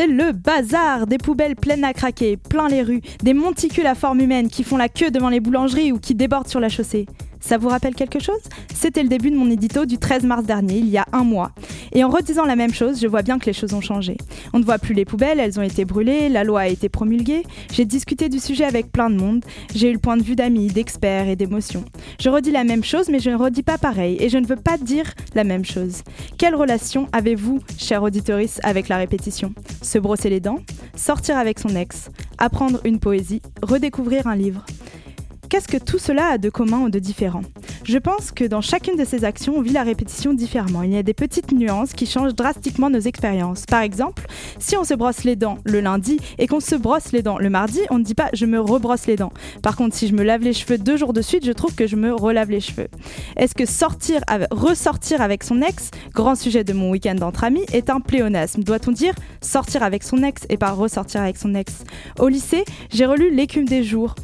C'est le bazar Des poubelles pleines à craquer, plein les rues, des monticules à forme humaine qui font la queue devant les boulangeries ou qui débordent sur la chaussée. Ça vous rappelle quelque chose? C'était le début de mon édito du 13 mars dernier, il y a un mois. Et en redisant la même chose, je vois bien que les choses ont changé. On ne voit plus les poubelles, elles ont été brûlées, la loi a été promulguée. J'ai discuté du sujet avec plein de monde. J'ai eu le point de vue d'amis, d'experts et d'émotions. Je redis la même chose, mais je ne redis pas pareil. Et je ne veux pas dire la même chose. Quelle relation avez-vous, chère auditorice, avec la répétition? Se brosser les dents? Sortir avec son ex? Apprendre une poésie? Redécouvrir un livre? Qu'est-ce que tout cela a de commun ou de différent Je pense que dans chacune de ces actions, on vit la répétition différemment. Il y a des petites nuances qui changent drastiquement nos expériences. Par exemple, si on se brosse les dents le lundi et qu'on se brosse les dents le mardi, on ne dit pas je me rebrosse les dents. Par contre, si je me lave les cheveux deux jours de suite, je trouve que je me relave les cheveux. Est-ce que sortir, ressortir avec son ex, grand sujet de mon week-end entre amis, est un pléonasme? Doit-on dire sortir avec son ex et pas ressortir avec son ex? Au lycée, j'ai relu L'écume des jours.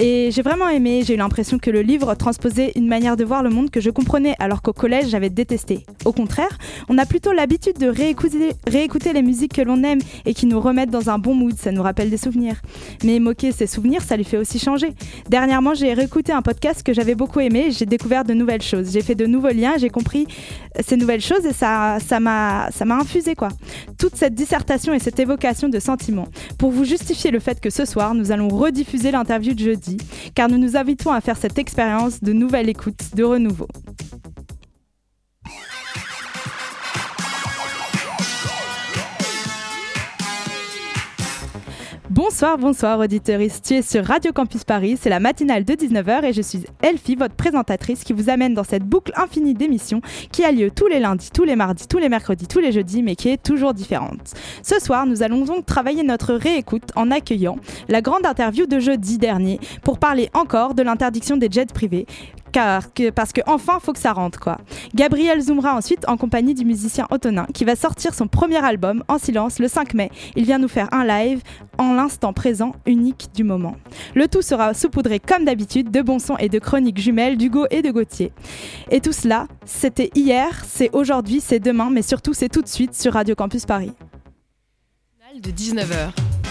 Et j'ai vraiment aimé, j'ai eu l'impression que le livre transposait une manière de voir le monde que je comprenais alors qu'au collège j'avais détesté. Au contraire, on a plutôt l'habitude de réécouter, les musiques que l'on aime et qui nous remettent dans un bon mood, ça nous rappelle des souvenirs. Mais moquer ces souvenirs, ça lui fait aussi changer. Dernièrement, j'ai réécouté un podcast que j'avais beaucoup aimé, j'ai découvert de nouvelles choses, j'ai fait de nouveaux liens, j'ai compris ces nouvelles choses et ça ça m'a ça m'a infusé quoi. Toute cette dissertation et cette évocation de sentiments pour vous justifier le fait que ce soir, nous allons rediffuser l'interview de jeudi car nous nous invitons à faire cette expérience de nouvelle écoute, de renouveau. Bonsoir, bonsoir auditeuriste. Tu es sur Radio Campus Paris, c'est la matinale de 19h et je suis Elfie, votre présentatrice qui vous amène dans cette boucle infinie d'émissions qui a lieu tous les lundis, tous les mardis, tous les mercredis, tous les jeudis, mais qui est toujours différente. Ce soir, nous allons donc travailler notre réécoute en accueillant la grande interview de jeudi dernier pour parler encore de l'interdiction des jets privés car, parce que enfin faut que ça rentre quoi. Gabriel zoomera ensuite en compagnie du musicien Antonin qui va sortir son premier album en silence le 5 mai. Il vient nous faire un live en l'instant présent unique du moment. Le tout sera saupoudré comme d'habitude de bons sons et de chroniques jumelles d'Hugo et de Gauthier. Et tout cela, c'était hier, c'est aujourd'hui, c'est demain, mais surtout c'est tout de suite sur Radio Campus Paris. De 19h.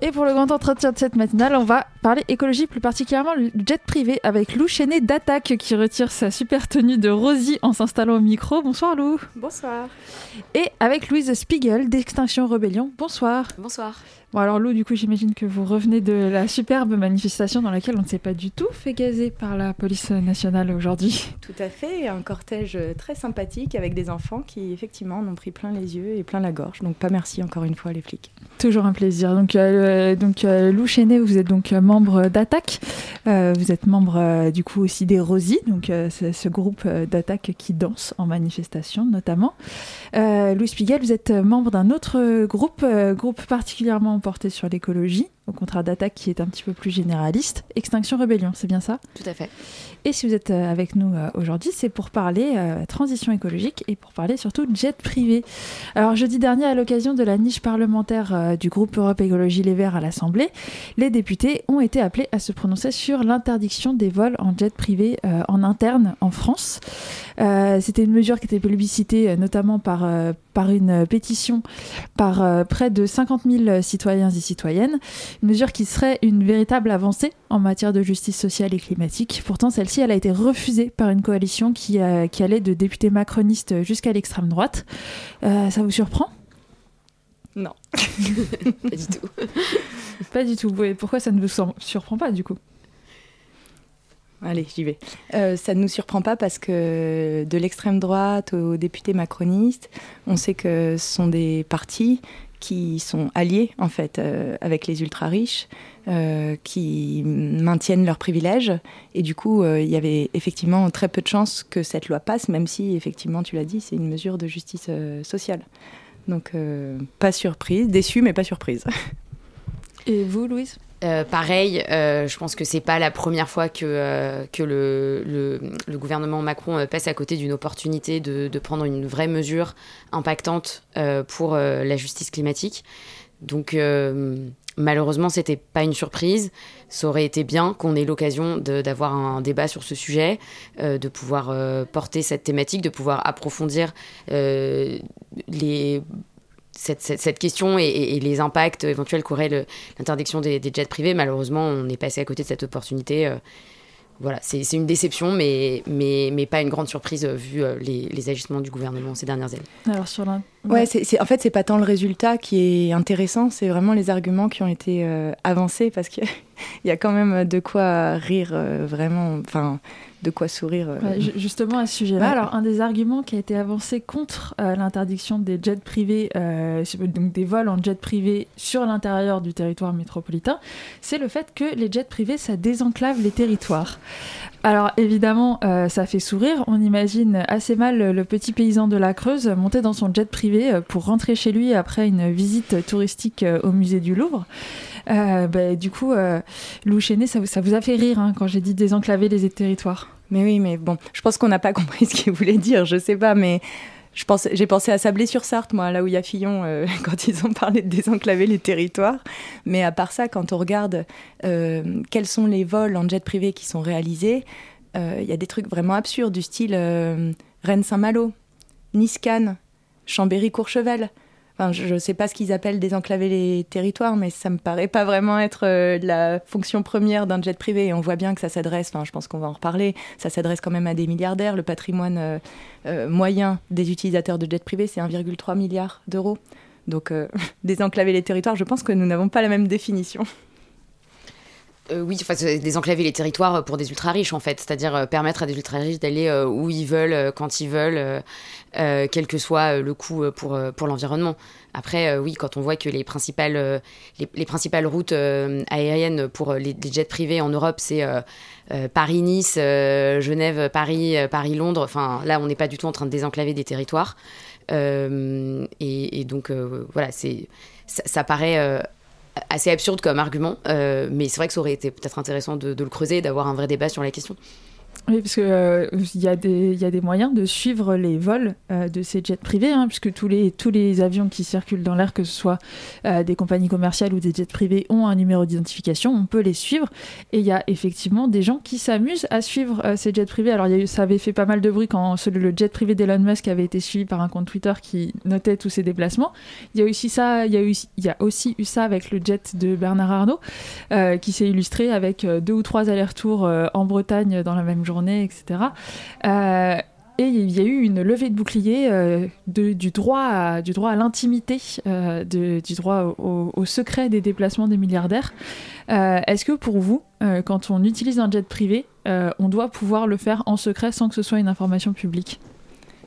Et pour le grand entretien de cette matinale, on va parler écologie, plus particulièrement le jet privé, avec Lou Chenet d'Attaque qui retire sa super tenue de Rosie en s'installant au micro. Bonsoir Lou. Bonsoir. Et avec Louise Spiegel d'Extinction Rebellion. Bonsoir. Bonsoir. Bon alors Lou, du coup j'imagine que vous revenez de la superbe manifestation dans laquelle on ne s'est pas du tout fait gazer par la police nationale aujourd'hui. Tout à fait, un cortège très sympathique avec des enfants qui effectivement en ont pris plein les yeux et plein la gorge. Donc pas merci encore une fois les flics. Toujours un plaisir. Donc, euh, donc euh, Lou Chenet, vous êtes donc membre d'Attaque. Euh, vous êtes membre du coup aussi des Rosies, donc ce groupe d'Attaque qui danse en manifestation notamment. Louis Spiegel, vous êtes membre d'un autre groupe, groupe particulièrement porté sur l'écologie, au contraire d'attaque qui est un petit peu plus généraliste. Extinction Rébellion, c'est bien ça? Tout à fait. Et si vous êtes euh, avec nous euh, aujourd'hui, c'est pour parler euh, transition écologique et pour parler surtout jet privé. Alors jeudi dernier, à l'occasion de la niche parlementaire du groupe Europe Écologie Les Verts à l'Assemblée, les députés ont été appelés à se prononcer sur l'interdiction des vols en jet privé en interne en France. C'était une mesure qui était publicitée notamment par, par une pétition par près de 50 000 citoyens et citoyennes une mesure qui serait une véritable avancée en matière de justice sociale et climatique. Pourtant, celle-ci, elle a été refusée par une coalition qui, qui allait de députés macronistes jusqu'à l'extrême droite. Euh, ça vous surprend? Non, pas du tout. pas du tout. pourquoi ça ne vous surprend pas du coup? Allez, j'y vais. Euh, ça ne nous surprend pas parce que de l'extrême droite aux députés macronistes, on sait que ce sont des partis qui sont alliés en fait euh, avec les ultra riches, euh, qui maintiennent leurs privilèges. Et du coup, euh, il y avait effectivement très peu de chances que cette loi passe, même si effectivement, tu l'as dit, c'est une mesure de justice sociale. Donc, pas surprise, déçue, mais pas surprise. Et vous, Louise? Pareil, je pense que c'est pas la première fois que, que le, gouvernement Macron passe à côté d'une opportunité de, prendre une vraie mesure impactante pour la justice climatique. Donc Malheureusement, c'était pas une surprise. Ça aurait été bien qu'on ait l'occasion d'avoir un débat sur ce sujet, euh, de pouvoir euh, porter cette thématique, de pouvoir approfondir euh, les, cette, question et, les impacts éventuels qu'aurait l'interdiction des, jets privés. Malheureusement, on est passé à côté de cette opportunité voilà, c'est une déception, mais, mais, mais pas une grande surprise euh, vu euh, les, les, agissements du gouvernement ces dernières années. Alors sur Ouais, c'est en fait, c'est pas tant le résultat qui est intéressant, c'est vraiment les arguments qui ont été euh, avancés parce qu'il y a quand même de quoi rire vraiment. Enfin, de quoi sourire. Euh. justement à ce sujet-là, alors un des arguments qui a été avancé contre euh, l'interdiction des jets privés, euh, donc des vols en jet privé sur l'intérieur du territoire métropolitain, c'est le fait que les jets privés ça désenclave les territoires. Alors évidemment, ça fait sourire. On imagine assez mal le petit paysan de la Creuse monter dans son jet privé pour rentrer chez lui après une visite touristique au musée du Louvre. Euh, bah, du coup, euh, Lou Chéné, ça, ça, vous a fait rire hein, quand j'ai dit désenclaver les territoires? Mais oui, mais bon, je pense qu'on n'a pas compris ce qu'il voulait dire, je sais pas, mais j'ai pensé à Sablé-sur-Sarthe, moi, là où il y a Fillon, euh, quand ils ont parlé de désenclaver les territoires. Mais à part ça, quand on regarde quels sont les vols en jet privé qui sont réalisés, il y a des trucs vraiment absurdes, du style Rennes-Saint-Malo, Nice-Cannes, Chambéry-Courchevel je ne sais pas ce qu'ils appellent désenclaver les territoires, mais ça me paraît pas vraiment être euh, la fonction première d'un jet privé. On voit bien que ça s'adresse, je pense qu'on va en reparler, ça s'adresse quand même à des milliardaires. Le patrimoine euh, euh, moyen des utilisateurs de jet privé, c'est 1,3 milliard d'euros. Donc, désenclaver les territoires, je pense que nous n'avons pas la même définition. Oui, enfin, désenclaver les territoires pour des ultra riches en fait, c'est-à-dire permettre à des ultra riches d'aller où ils veulent, quand ils veulent, euh, quel que soit euh, le coût euh, pour, pour l'environnement. Après, oui, quand on voit que les principales, les, principales routes aériennes pour les, jets privés en Europe, c'est Paris-Nice, Genève-Paris, Paris-Londres, enfin là, on n'est pas du tout en train de désenclaver des territoires. Et, donc, voilà, ça, paraît assez absurde comme argument, mais c'est vrai que ça aurait été peut-être intéressant de, de le creuser, d'avoir un vrai débat sur la question. Oui, parce qu'il euh, y, a des, des moyens de suivre les vols euh, de ces jets privés, hein, puisque tous les, tous les avions qui circulent dans l'air, que ce soit euh, des compagnies commerciales ou des jets privés, ont un numéro d'identification, on peut les suivre. Et il y a effectivement des gens qui s'amusent à suivre ces jets privés. Alors, y a eu, ça avait fait pas mal de bruit quand le jet privé d'Elon Musk avait été suivi par un compte Twitter qui notait tous ses déplacements. Il y a aussi ça, il y y a aussi eu ça avec le jet de Bernard Arnault, qui s'est illustré avec deux ou trois allers-retours en Bretagne dans la même journée, etc. Euh, et il y a eu une levée de bouclier euh, du droit à, du droit à l'intimité, euh, du droit au, secret des déplacements des milliardaires. Est-ce que pour vous, quand on utilise un jet privé, on doit pouvoir le faire en secret sans que ce soit une information publique?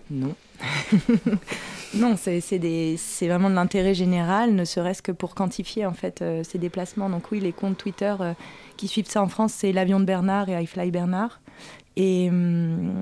Non. non, c'est vraiment de l'intérêt général, ne serait-ce que pour quantifier en fait ces déplacements. Donc oui, les comptes Twitter qui suivent ça en France, c'est l'avion de Bernard et iFly Bernard. Et hum,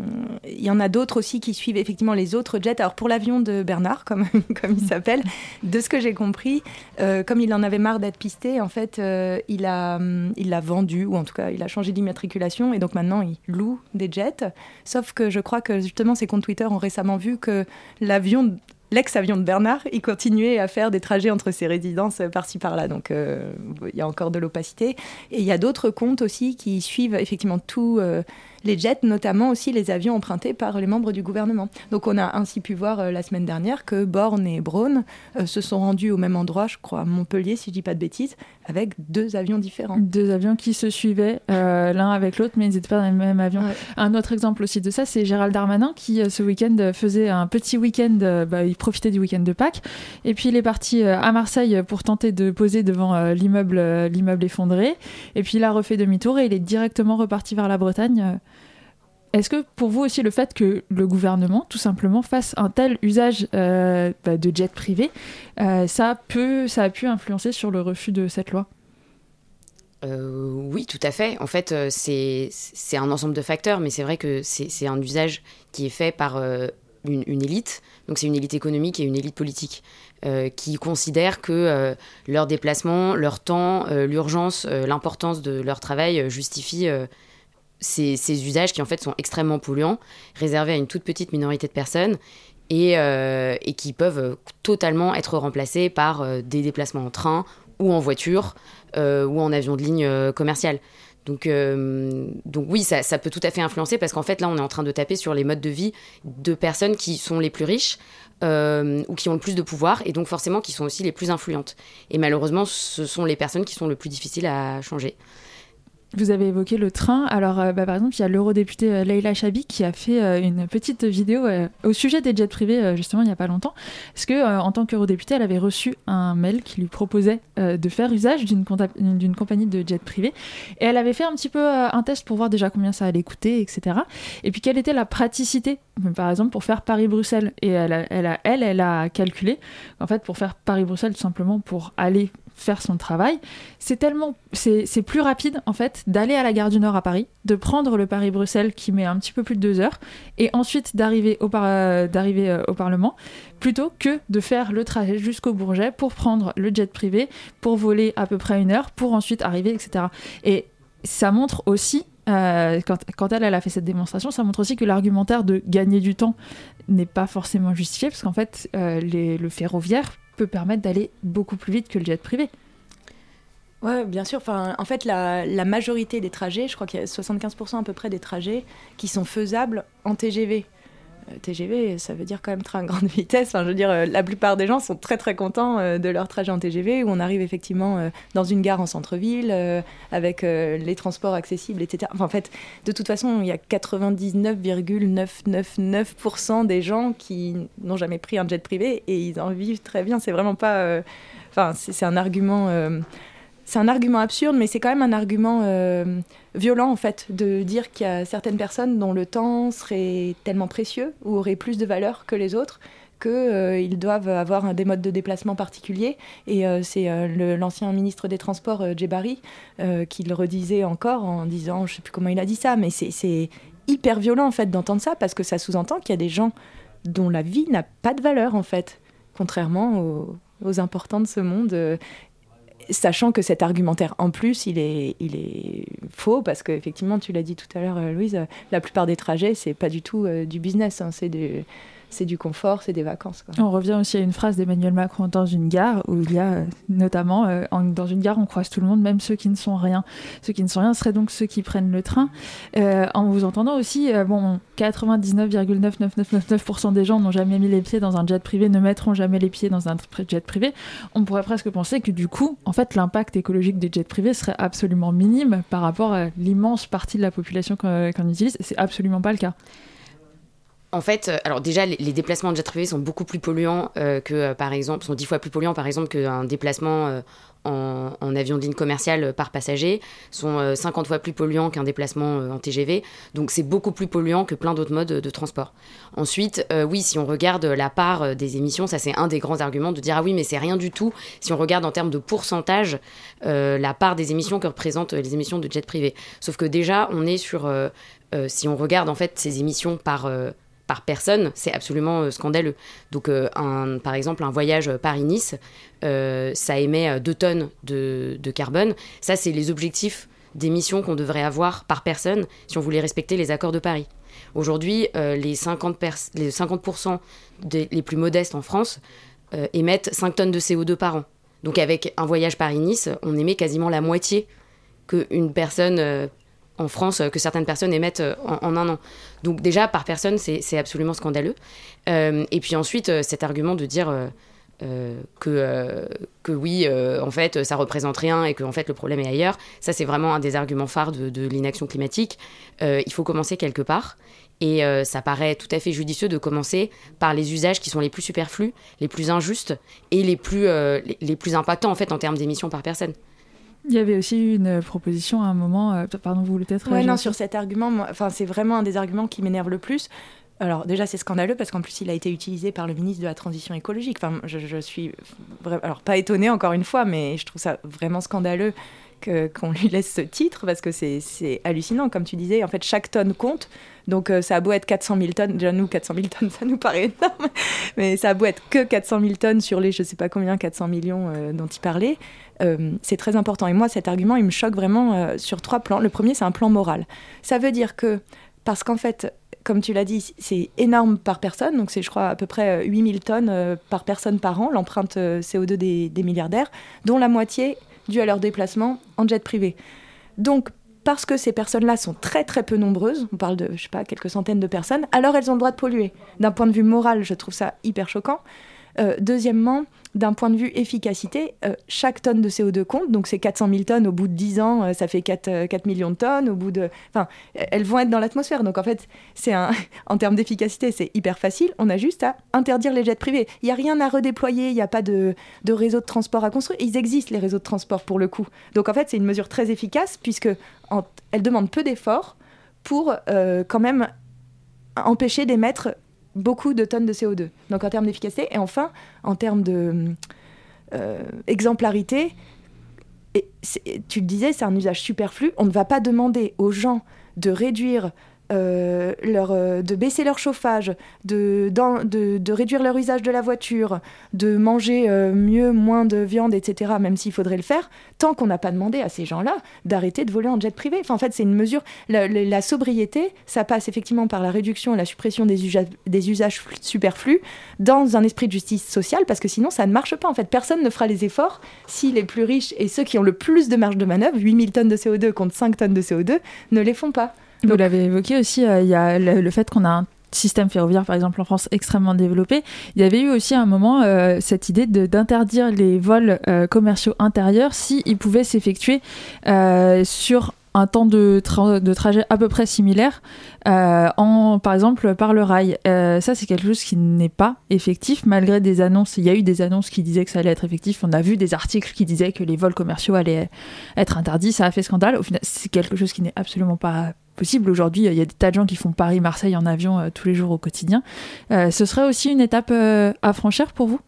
il y en a d'autres aussi qui suivent effectivement les autres jets. Alors pour l'avion de Bernard, comme, il s'appelle, de ce que j'ai compris, euh, comme il en avait marre d'être pisté, en fait, euh, il l'a hum, il l'a vendu, ou en tout cas, il a changé d'immatriculation, et donc maintenant, il loue des jets. Sauf que je crois que justement, ces comptes Twitter ont récemment vu que l'avion l'ex-avion de Bernard, il continuait à faire des trajets entre ses résidences par-ci par-là. Donc euh, il y a encore de l'opacité. Et il y a d'autres comptes aussi qui suivent effectivement tout, les jets, notamment aussi les avions empruntés par les membres du gouvernement. Donc on a ainsi pu voir euh, la semaine dernière que Borne et Braun euh, se sont rendus au même endroit, je crois, à Montpellier, si je dis pas de bêtises, avec deux avions différents. Deux avions qui se suivaient euh, l'un avec l'autre, mais ils n'étaient pas dans le même avion. Un autre exemple aussi de ça, c'est Gérald Darmanin qui ce week-end faisait un petit week-end, bah, il profitait du week-end de Pâques, et puis il est parti à Marseille pour tenter de poser devant l'immeuble, l'immeuble effondré, et puis il a refait demi-tour et il est directement reparti vers la Bretagne. Est-ce que pour vous aussi le fait que le gouvernement tout simplement fasse un tel usage euh, bah, de jets privés, euh, ça, peut, ça a pu influencer sur le refus de cette loi? Euh, oui, tout à fait. En fait, c'est un ensemble de facteurs, mais c'est vrai que c'est un usage qui est fait par une, élite, donc c'est une élite économique et une élite politique, qui considèrent que leur déplacement, leur temps, l'urgence, l'importance de leur travail justifient ces, ces, usages qui en fait sont extrêmement polluants, réservés à une toute petite minorité de personnes et, et qui peuvent totalement être remplacés par des déplacements en train ou en voiture ou en avion de ligne commercial. Donc, donc oui, ça, ça, peut tout à fait influencer parce qu'en fait, là, on est en train de taper sur les modes de vie de personnes qui sont les plus riches ou qui ont le plus de pouvoir et donc forcément qui sont aussi les plus influentes. Et malheureusement, ce sont les personnes qui sont le plus difficiles à changer. Vous avez évoqué le train. Alors, euh, bah, par exemple, il y a l'eurodéputée euh, Leila Chabi qui a fait euh, une petite vidéo au sujet des jets privés, justement, il n'y a pas longtemps. Parce que, en tant qu'eurodéputée, elle avait reçu un mail qui lui proposait de faire usage d'une compagnie de jets privés. Et elle avait fait un petit peu un test pour voir déjà combien ça allait coûter, etc. Et puis, quelle était la praticité, par exemple, pour faire Paris-Bruxelles? Et elle, elle, elle, elle a calculé, en fait, pour faire Paris-Bruxelles, tout simplement pour aller faire son travail. C'est tellement, c'est plus rapide en fait d'aller à la gare du Nord à Paris, de prendre le Paris-Bruxelles qui met un petit peu plus de deux heures, et ensuite d'arriver au, euh, d'arriver euh, au Parlement, plutôt que de faire le trajet jusqu'au Bourget pour prendre le jet privé, pour voler à peu près une heure, pour ensuite arriver, etc. Et ça montre aussi euh, quand, elle a fait cette démonstration, ça montre aussi que l'argumentaire de gagner du temps n'est pas forcément justifié, parce qu'en fait, les, le ferroviaire peut permettre d'aller beaucoup plus vite que le jet privé. Ouais, bien sûr. Enfin, en fait, la, majorité des trajets, je crois qu'il y a 75% à peu près des trajets qui sont faisables en TGV. Euh, TGV, ça veut dire quand même train à grande vitesse. Je veux dire, euh, la plupart des gens sont très très contents euh, de leur trajet en TGV, où on arrive effectivement dans une gare en centre-ville, avec les transports accessibles, etc. En fait, de toute façon, il y a 99,999% des gens qui n'ont jamais pris un jet privé et ils en vivent très bien. C'est vraiment pas. Enfin, c'est un argument c'est un argument absurde, mais c'est quand même un argument euh, violent en fait de dire qu'il y a certaines personnes dont le temps serait tellement précieux ou aurait plus de valeur que les autres qu'ils euh, doivent avoir des modes de déplacement particuliers. Et euh, c'est l'ancien ministre des Transports, Djebari, qui le redisait encore en disant, je ne sais plus comment il a dit ça, mais c'est hyper violent en fait d'entendre ça parce que ça sous-entend qu'il y a des gens dont la vie n'a pas de valeur en fait, contrairement aux, aux importants de ce monde sachant que cet argumentaire, en plus, il est, il est faux, parce qu'effectivement, tu l'as dit tout à l'heure, euh, Louise, la plupart des trajets, c'est pas du tout euh, du business, hein, c'est du c'est du confort, c'est des vacances. On revient aussi à une phrase d'Emmanuel Macron dans une gare, où il y a euh, notamment, euh, dans une gare, on croise tout le monde, même ceux qui ne sont rien. Ceux qui ne sont rien seraient donc ceux qui prennent le train. Euh, en vous entendant aussi, bon, 99,99999% des gens n'ont jamais mis les pieds dans un jet privé, ne mettront jamais les pieds dans un jet privé. On pourrait presque penser que du coup, en fait, l'impact écologique des jets privés serait absolument minime par rapport à l'immense partie de la population qu'on utilise. C'est absolument pas le cas. En fait, euh, alors déjà, les, déplacements de jet privé sont beaucoup plus polluants euh, que, euh, par exemple, sont dix fois plus polluants, par exemple, qu'un déplacement en, avion de ligne commerciale par passager, sont 50 fois plus polluants qu'un déplacement en TGV. Donc, c'est beaucoup plus polluant que plein d'autres modes de transport. Ensuite, oui, si on regarde la part des émissions, ça c'est un des grands arguments de dire ah oui, mais c'est rien du tout. Si on regarde en termes de pourcentage, la part des émissions que représentent les émissions de jet privé. Sauf que déjà, on est sur, si on regarde en fait ces émissions par par personne, c'est absolument euh, scandaleux. Donc, euh, par exemple, un voyage Paris-Nice, euh, ça émet 2 tonnes de, carbone. Ça, c'est les objectifs d'émissions qu'on devrait avoir par personne si on voulait respecter les accords de Paris. Aujourd'hui, les 50%, les, 50 des, les plus modestes en France émettent 5 tonnes de CO2 par an. Donc avec un voyage Paris-Nice, on émet quasiment la moitié qu'une personne en France que certaines personnes émettent euh, en, un an. Donc déjà, par personne, c'est absolument scandaleux. Euh, et puis ensuite, euh, cet argument de dire que, que oui, en fait, ça représente rien et que en fait, le problème est ailleurs, ça, c'est vraiment un des arguments phares de, l'inaction climatique. il faut commencer quelque part. Et ça paraît tout à fait judicieux de commencer par les usages qui sont les plus superflus, les plus injustes et les plus, les plus impactants en fait en termes d'émissions par personne. Il y avait aussi une proposition à un moment, euh, pardon, vous voulez peut-être Ouais, non, sur cet argument, enfin, c'est vraiment un des arguments qui m'énerve le plus. Alors déjà c'est scandaleux parce qu'en plus il a été utilisé par le ministre de la Transition écologique. Enfin, je, je suis alors pas étonnée encore une fois, mais je trouve ça vraiment scandaleux qu'on lui laisse ce titre parce que c'est hallucinant. Comme tu disais, en fait, chaque tonne compte. Donc ça a beau être 400 000 tonnes, déjà nous 400 000 tonnes ça nous paraît énorme, mais ça a beau être que 400 000 tonnes sur les je sais pas combien 400 millions dont il parlait, c'est très important. Et moi cet argument il me choque vraiment sur trois plans. Le premier c'est un plan moral. Ça veut dire que parce qu'en fait comme tu l'as dit, c'est énorme par personne. Donc, c'est, je crois, à peu près 8000 euh, tonnes euh, par personne par an, l'empreinte euh, CO2 des, milliardaires, dont la moitié due à leur déplacement en jet privé. Donc, parce que ces personnes-là sont très très peu nombreuses, on parle de, je sais pas, quelques centaines de personnes, alors elles ont le droit de polluer. D'un point de vue moral, je trouve ça hyper choquant. Deuxièmement, d'un point de vue efficacité, euh, chaque tonne de CO2 compte. Donc, c'est 400 000 tonnes. Au bout de 10 ans, euh, ça fait 4, 4, euh, millions de tonnes. Au bout de... Enfin, elles vont être dans l'atmosphère. Donc, en fait, c'est un... en termes d'efficacité, c'est hyper facile. On a juste à interdire les jets privés. Il n'y a rien à redéployer. Il n'y a pas de... de réseau de transport à construire. Ils existent, les réseaux de transport, pour le coup. Donc, en fait, c'est une mesure très efficace puisque elle demande peu d'efforts pour quand même empêcher d'émettre beaucoup de tonnes de CO2. Donc en termes d'efficacité et enfin en termes de euh, tu le disais, c'est un usage superflu. On ne va pas demander aux gens de réduire euh, euh, de baisser leur chauffage, de, réduire leur usage de la voiture, de manger euh, mieux, moins de viande, etc., même s'il faudrait le faire, tant qu'on n'a pas demandé à ces gens-là d'arrêter de voler en jet privé. Enfin, en fait, c'est une mesure. La, sobriété, ça passe effectivement par la réduction et la suppression des, des usages superflus dans un esprit de justice sociale, parce que sinon, ça ne marche pas. En fait, personne ne fera les efforts si les plus riches et ceux qui ont le plus de marge de manœuvre, 8000 tonnes de CO2 contre 5 tonnes de CO2, ne les font pas. Vous l'avez évoqué aussi, euh, il y a le, fait qu'on a un système ferroviaire, par exemple en France, extrêmement développé. Il y avait eu aussi à un moment euh, cette idée d'interdire les vols euh, commerciaux intérieurs s'ils pouvaient s'effectuer sur un temps de, de, trajet à peu près similaire, en, par exemple par le rail. ça, c'est quelque chose qui n'est pas effectif, malgré des annonces. Il y a eu des annonces qui disaient que ça allait être effectif. On a vu des articles qui disaient que les vols commerciaux allaient être interdits. Ça a fait scandale. Au final, c'est quelque chose qui n'est absolument pas Aujourd'hui, il y a des tas de gens qui font Paris-Marseille en avion euh, tous les jours au quotidien. Euh, ce serait aussi une étape euh, à franchir pour vous?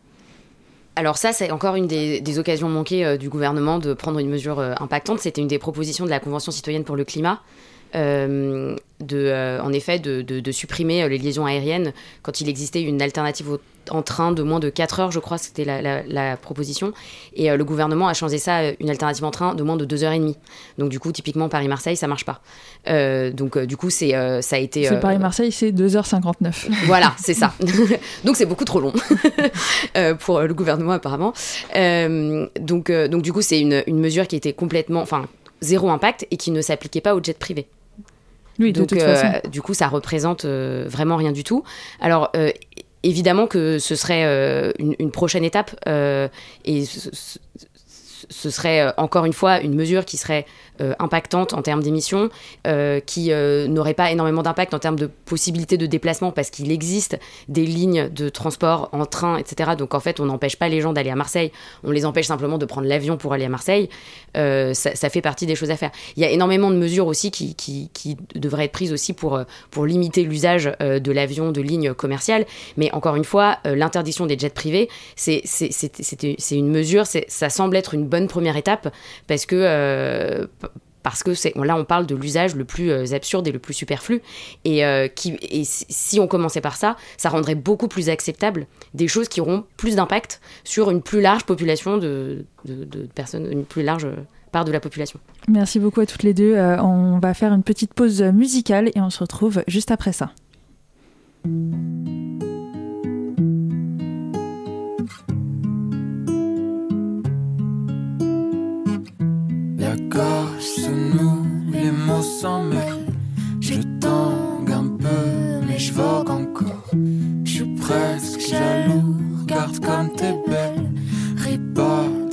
Alors ça, c'est encore une des, occasions manquées du gouvernement de prendre une mesure impactante. C'était une des propositions de la Convention citoyenne pour le climat. De, en effet, de, de, supprimer les liaisons aériennes quand il existait une alternative au en train de moins de 4 heures, je crois, c'était la, proposition. Et euh, le gouvernement a changé ça, une alternative en train de moins de 2 heures et demie. Donc du coup, typiquement Paris-Marseille, ça marche pas. Euh, donc euh, du coup, c'est ça a été. Paris-Marseille, c'est 2h59. Voilà, c'est ça. donc c'est beaucoup trop long pour le gouvernement apparemment. donc donc du coup, c'est une, une mesure qui était complètement, enfin zéro impact et qui ne s'appliquait pas au jet privé. Oui, de toute façon. du coup, ça représente vraiment rien du tout. Alors, évidemment que ce serait euh, une, prochaine étape euh, et ce serait euh, encore une fois une mesure qui serait euh, impactante en termes d'émissions, euh, qui n'aurait pas énormément d'impact en termes de possibilités de déplacement parce qu'il existe des lignes de transport en train, etc. Donc en fait, on n'empêche pas les gens d'aller à Marseille, on les empêche simplement de prendre l'avion pour aller à Marseille. Ça, fait partie des choses à faire. Il y a énormément de mesures aussi qui, devraient être prises aussi pour, pour limiter l'usage de l'avion de lignes commerciales. Mais encore une fois, l'interdiction des jets privés, c'est une mesure, ça semble être une bonne première étape parce que euh, parce que c'est là on parle de l'usage le plus euh, absurde et le plus superflu et, euh, qui, et si on commençait par ça ça rendrait beaucoup plus acceptable des choses qui auront plus d'impact sur une plus large population de, de, personnes une plus large part de la population. Merci beaucoup à toutes les deux. on va faire une petite pause musicale et on se retrouve juste après ça. La gorge se les mots s'en mêlent. Je tangue un peu, mais je vogue encore. Je suis presque jaloux, regarde comme t'es belle. Ris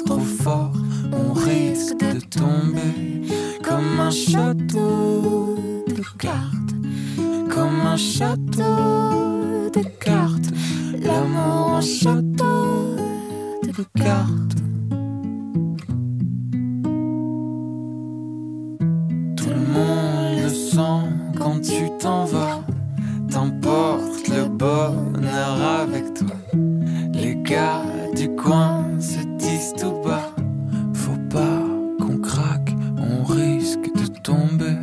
trop fort, on risque de tomber. Comme un château de cartes, comme un château de cartes. L'amour en château de cartes. quand tu t'en vas. T'emporte le bonheur avec toi. Les gars du coin se disent tout bas. Faut pas qu'on craque, on risque de tomber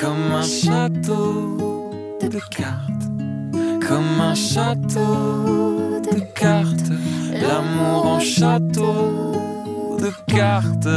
comme un château de cartes. Comme un château de cartes. L'amour en château de cartes.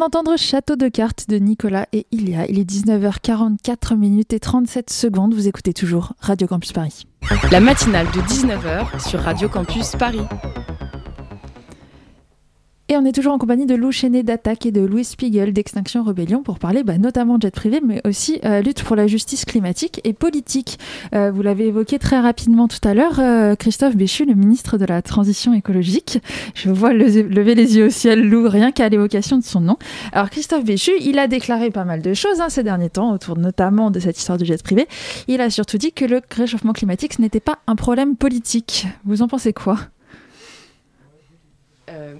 D'entendre Château de cartes de Nicolas et Ilia. Il est 19h44 minutes et 37 secondes. Vous écoutez toujours Radio Campus Paris. La matinale de 19h sur Radio Campus Paris. Et on est toujours en compagnie de Lou Chenet d'Attaque et de Louis Spiegel d'Extinction Rebellion pour parler bah, notamment de jet privé, mais aussi euh, lutte pour la justice climatique et politique. Euh, vous l'avez évoqué très rapidement tout à l'heure, euh, Christophe Béchu, le ministre de la Transition écologique. Je vois lever les yeux au ciel, Lou, rien qu'à l'évocation de son nom. Alors Christophe Béchu, il a déclaré pas mal de choses hein, ces derniers temps, autour notamment de cette histoire du jet privé. Il a surtout dit que le réchauffement climatique, ce n'était pas un problème politique. Vous en pensez quoi? Euh,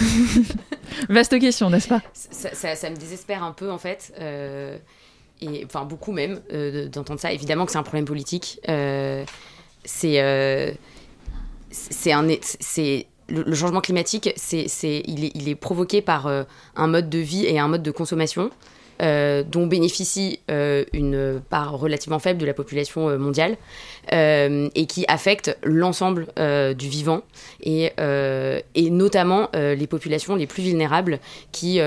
Vaste question, n'est-ce pas? Ça, ça- ça me désespère un peu en fait, euh, et enfin beaucoup même euh, de- d'entendre ça. Évidemment que c'est un problème politique. C'est c'est un c'est le, le changement climatique, c'est il est, il est provoqué par un mode de vie et un mode de consommation. Euh, dont bénéficie euh, une part relativement faible de la population euh, mondiale et qui affecte l'ensemble du vivant et, notamment les populations les plus vulnérables qui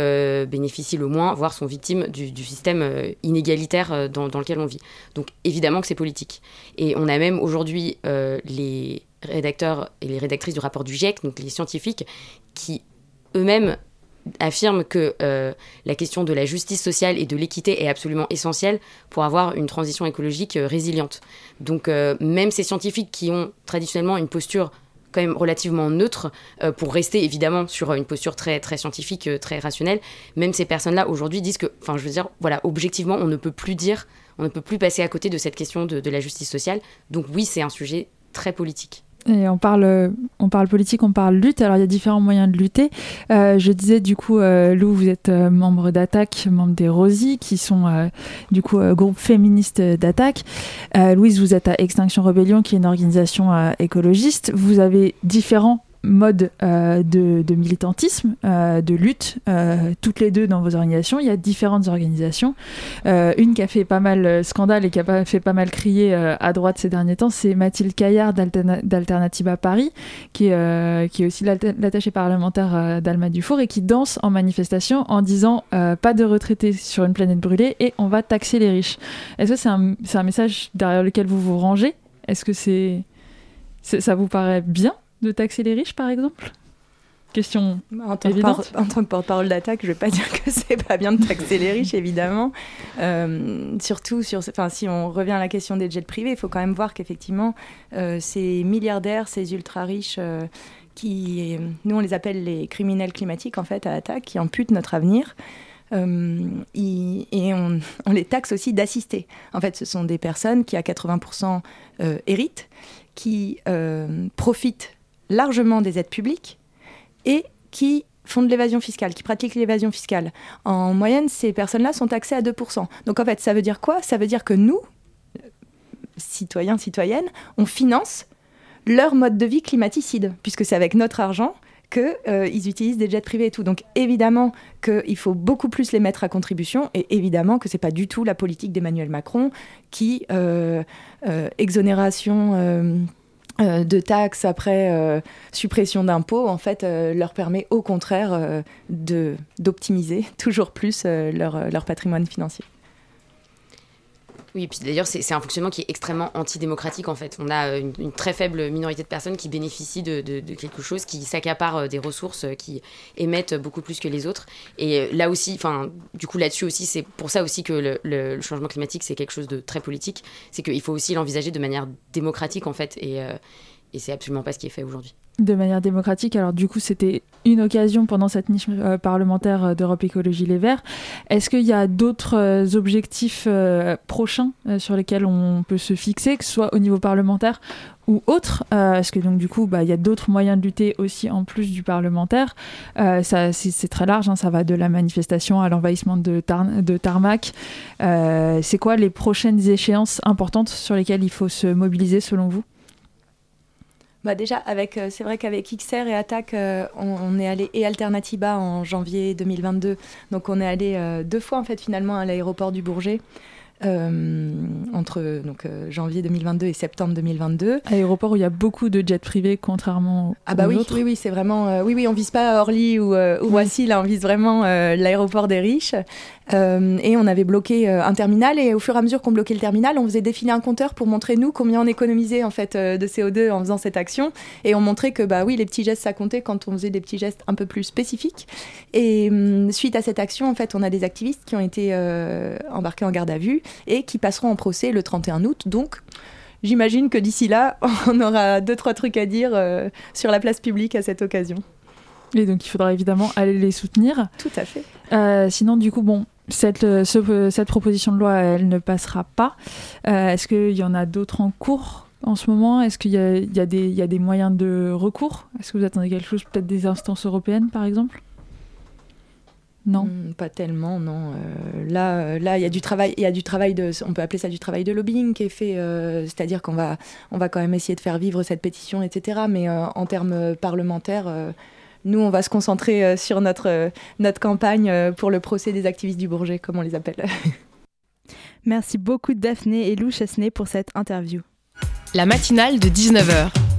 bénéficient le moins, voire sont victimes du, système inégalitaire dans, dans lequel on vit. Donc évidemment que c'est politique. Et on a même aujourd'hui les rédacteurs et les rédactrices du rapport du GIEC, donc les scientifiques, qui eux-mêmes affirment que euh, la question de la justice sociale et de l'équité est absolument essentielle pour avoir une transition écologique euh, résiliente. Donc euh, même ces scientifiques qui ont traditionnellement une posture quand même relativement neutre pour rester évidemment sur une posture très très scientifique, très rationnelle. Même ces personnes-là aujourd'hui disent que, enfin, je veux dire, voilà, objectivement, on ne peut plus dire, on ne peut plus passer à côté de cette question de la justice sociale. Donc oui, c'est un sujet très politique. On parle, on parle politique, on parle lutte. Alors il y a différents moyens de lutter. Euh, je disais du coup, euh, Lou, vous êtes euh, membre d'Attaque, membre des Rosy, qui sont du coup groupe féministe d'Attaque. Louise, vous êtes à Extinction Rebellion, qui est une organisation écologiste. Vous avez différents modes euh, de, militantisme, euh, de lutte, euh, toutes les deux dans vos organisations. Il y a différentes organisations. Une qui a fait pas mal scandale et qui a fait pas mal crier à droite ces derniers temps, c'est Mathilde Caillard d'Alterna- d'Alternative à Paris, qui est, aussi l'attachée parlementaire d'Alma Dufour et qui danse en manifestation en disant pas de retraités sur une planète brûlée et on va taxer les riches. Est-ce que c'est un, message derrière lequel vous vous rangez? Est-ce que ça vous paraît bien? De taxer les riches, par exemple? Question En tant, que Évidente. par- en tant que porte-parole d'attaque, je vais pas dire que c'est pas bien de taxer les riches, évidemment. Euh, surtout sur, enfin, si on revient à la question des jets privés, il faut quand même voir qu'effectivement, euh, ces milliardaires, ces ultra riches, euh, qui, nous on les appelle les criminels climatiques en fait à attaque, qui amputent notre avenir. euh, et on, on les taxe aussi d'assister. En fait, ce sont des personnes qui à 80% euh, héritent, qui euh, profitent largement des aides publiques et qui font de l'évasion fiscale, qui pratiquent l'évasion fiscale. En moyenne, ces personnes-là sont taxées à 2%. Donc en fait, ça veut dire quoi? Ça veut dire que nous, euh, citoyens, citoyennes, on finance leur mode de vie climaticide, puisque c'est avec notre argent qu'ils utilisent des jets privés et tout. Donc évidemment qu'il faut beaucoup plus les mettre à contribution, et évidemment que c'est pas du tout la politique d'Emmanuel Macron qui, euh, euh, exonération... euh, de taxes après euh, suppression d'impôts, en fait, euh, leur permet au contraire euh, d'optimiser toujours plus leur patrimoine financier. Oui, et puis d'ailleurs, c'est un fonctionnement qui est extrêmement antidémocratique en fait. On a une, très faible minorité de personnes qui bénéficient de, quelque chose, qui s'accaparent des ressources, qui émettent beaucoup plus que les autres. Et là aussi, enfin, du coup, là-dessus aussi, c'est pour ça aussi que le, changement climatique, c'est quelque chose de très politique. C'est qu'il faut aussi l'envisager de manière démocratique en fait. Et, et c'est absolument pas ce qui est fait aujourd'hui de manière démocratique. Alors du coup, c'était une occasion pendant cette niche euh, parlementaire euh, d'Europe Écologie Les Verts. Est-ce qu'il y a d'autres euh, objectifs prochains sur lesquels on peut se fixer, que ce soit au niveau parlementaire ou autre Est-ce que donc du coup, bah, il y a d'autres moyens de lutter aussi en plus du parlementaire ça, c'est, très large, hein, ça va de la manifestation à l'envahissement de, de tarmac. c'est quoi les prochaines échéances importantes sur lesquelles il faut se mobiliser selon vous? Bah déjà, avec, euh, c'est vrai qu'avec XR et Attaque, euh, on, est allé et Alternatiba en janvier 2022. Donc on est allé euh, deux fois en fait finalement à l'aéroport du Bourget. entre donc, janvier 2022 et septembre 2022. Aéroport où il y a beaucoup de jets privés, contrairement ah bah oui, oui, oui, c'est vraiment, oui, oui, on vise pas Orly ou, ou Voici, là, on vise vraiment l'aéroport des riches. Euh, et on avait bloqué euh, un terminal et au fur et à mesure qu'on bloquait le terminal, on faisait défiler un compteur pour montrer nous combien on économisait en fait euh, de CO2 en faisant cette action et on montrait que bah oui les petits gestes ça comptait quand on faisait des petits gestes un peu plus spécifiques et hum, suite à cette action en fait on a des activistes qui ont été embarqués en garde à vue et qui passeront en procès le 31 août donc J'imagine que d'ici là, on aura deux, trois trucs à dire sur la place publique à cette occasion. Et donc, il faudra évidemment aller les soutenir. Tout à fait. sinon, du coup, bon, cette, euh, euh, cette proposition de loi, elle ne passera pas. Euh, est-ce qu'il y en a d'autres en cours en ce moment? Est-ce qu'il y, y, a des moyens de recours? Est-ce que vous attendez quelque chose, peut-être des instances européennes, par exemple? Non, hmm, pas tellement, non. là, là, il y a du travail, il y a du travail de, on peut appeler ça du travail de lobbying qui est fait, c'est-à-dire qu'on va, on va quand même essayer de faire vivre cette pétition, etc. Mais en termes parlementaires, nous, on va se concentrer euh, sur notre, euh, notre campagne euh, pour le procès des activistes du Bourget, comme on les appelle. Merci beaucoup Daphné et Lou Chesnay pour cette interview. La matinale de 19h.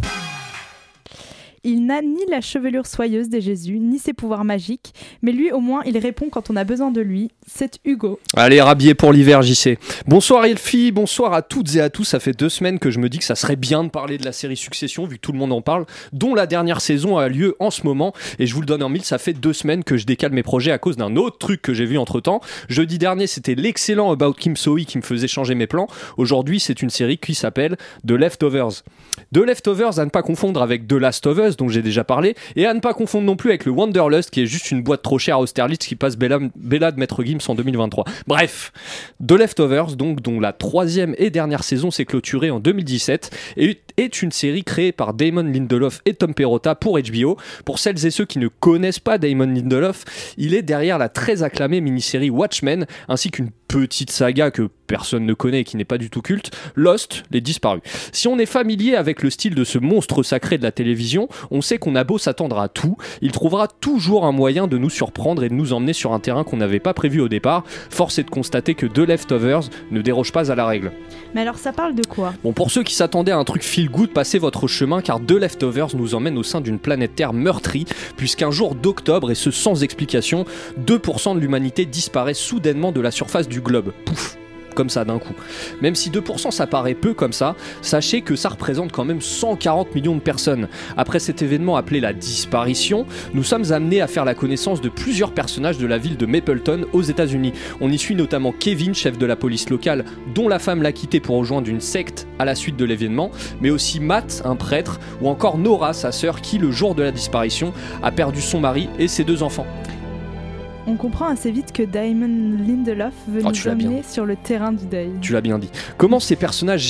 Il n'a ni la chevelure soyeuse des Jésus, ni ses pouvoirs magiques, mais lui au moins il répond quand on a besoin de lui. C'est Hugo. Allez, rhabillé pour l'hiver, JC. Bonsoir Elfie, bonsoir à toutes et à tous. Ça fait deux semaines que je me dis que ça serait bien de parler de la série Succession, vu que tout le monde en parle, dont la dernière saison a lieu en ce moment. Et je vous le donne en mille, ça fait deux semaines que je décale mes projets à cause d'un autre truc que j'ai vu entre temps. Jeudi dernier, c'était l'excellent About Kim Sohee qui me faisait changer mes plans. Aujourd'hui, c'est une série qui s'appelle The Leftovers. The Leftovers à ne pas confondre avec The Last of Us dont j'ai déjà parlé et à ne pas confondre non plus avec le Wanderlust qui est juste une boîte trop chère à Austerlitz qui passe Bella, de Maître Gims en 2023. Bref, The Leftovers donc dont la troisième et dernière saison s'est clôturée en 2017 et est une série créée par Damon Lindelof et Tom Perrotta pour HBO. Pour celles et ceux qui ne connaissent pas Damon Lindelof, il est derrière la très acclamée mini-série Watchmen ainsi qu'une petite saga que personne ne connaît et qui n'est pas du tout culte, Lost, les disparus. Si on est familier avec le style de ce monstre sacré de la télévision, on sait qu'on a beau s'attendre à tout, il trouvera toujours un moyen de nous surprendre et de nous emmener sur un terrain qu'on n'avait pas prévu au départ. Force est de constater que The Leftovers ne déroge pas à la règle. Mais alors ça parle de quoi? Bon, pour ceux qui s'attendaient à un truc feel good, passez votre chemin car The Leftovers nous emmène au sein d'une planète Terre meurtrie, puisqu'un jour d'octobre, et ce sans explication, 2% de l'humanité disparaît soudainement de la surface du globe. Pouf comme ça d'un coup. Même si 2% ça paraît peu comme ça, sachez que ça représente quand même 140 millions de personnes. Après cet événement appelé la disparition, nous sommes amenés à faire la connaissance de plusieurs personnages de la ville de Mapleton aux États-Unis. On y suit notamment Kevin, chef de la police locale, dont la femme l'a quitté pour rejoindre une secte à la suite de l'événement, mais aussi Matt, un prêtre, ou encore Nora, sa sœur, qui le jour de la disparition a perdu son mari et ses deux enfants on comprend assez vite que Damon Lindelof veut oh, nous amener sur le terrain du deuil. Tu l'as bien dit. Comment ces personnages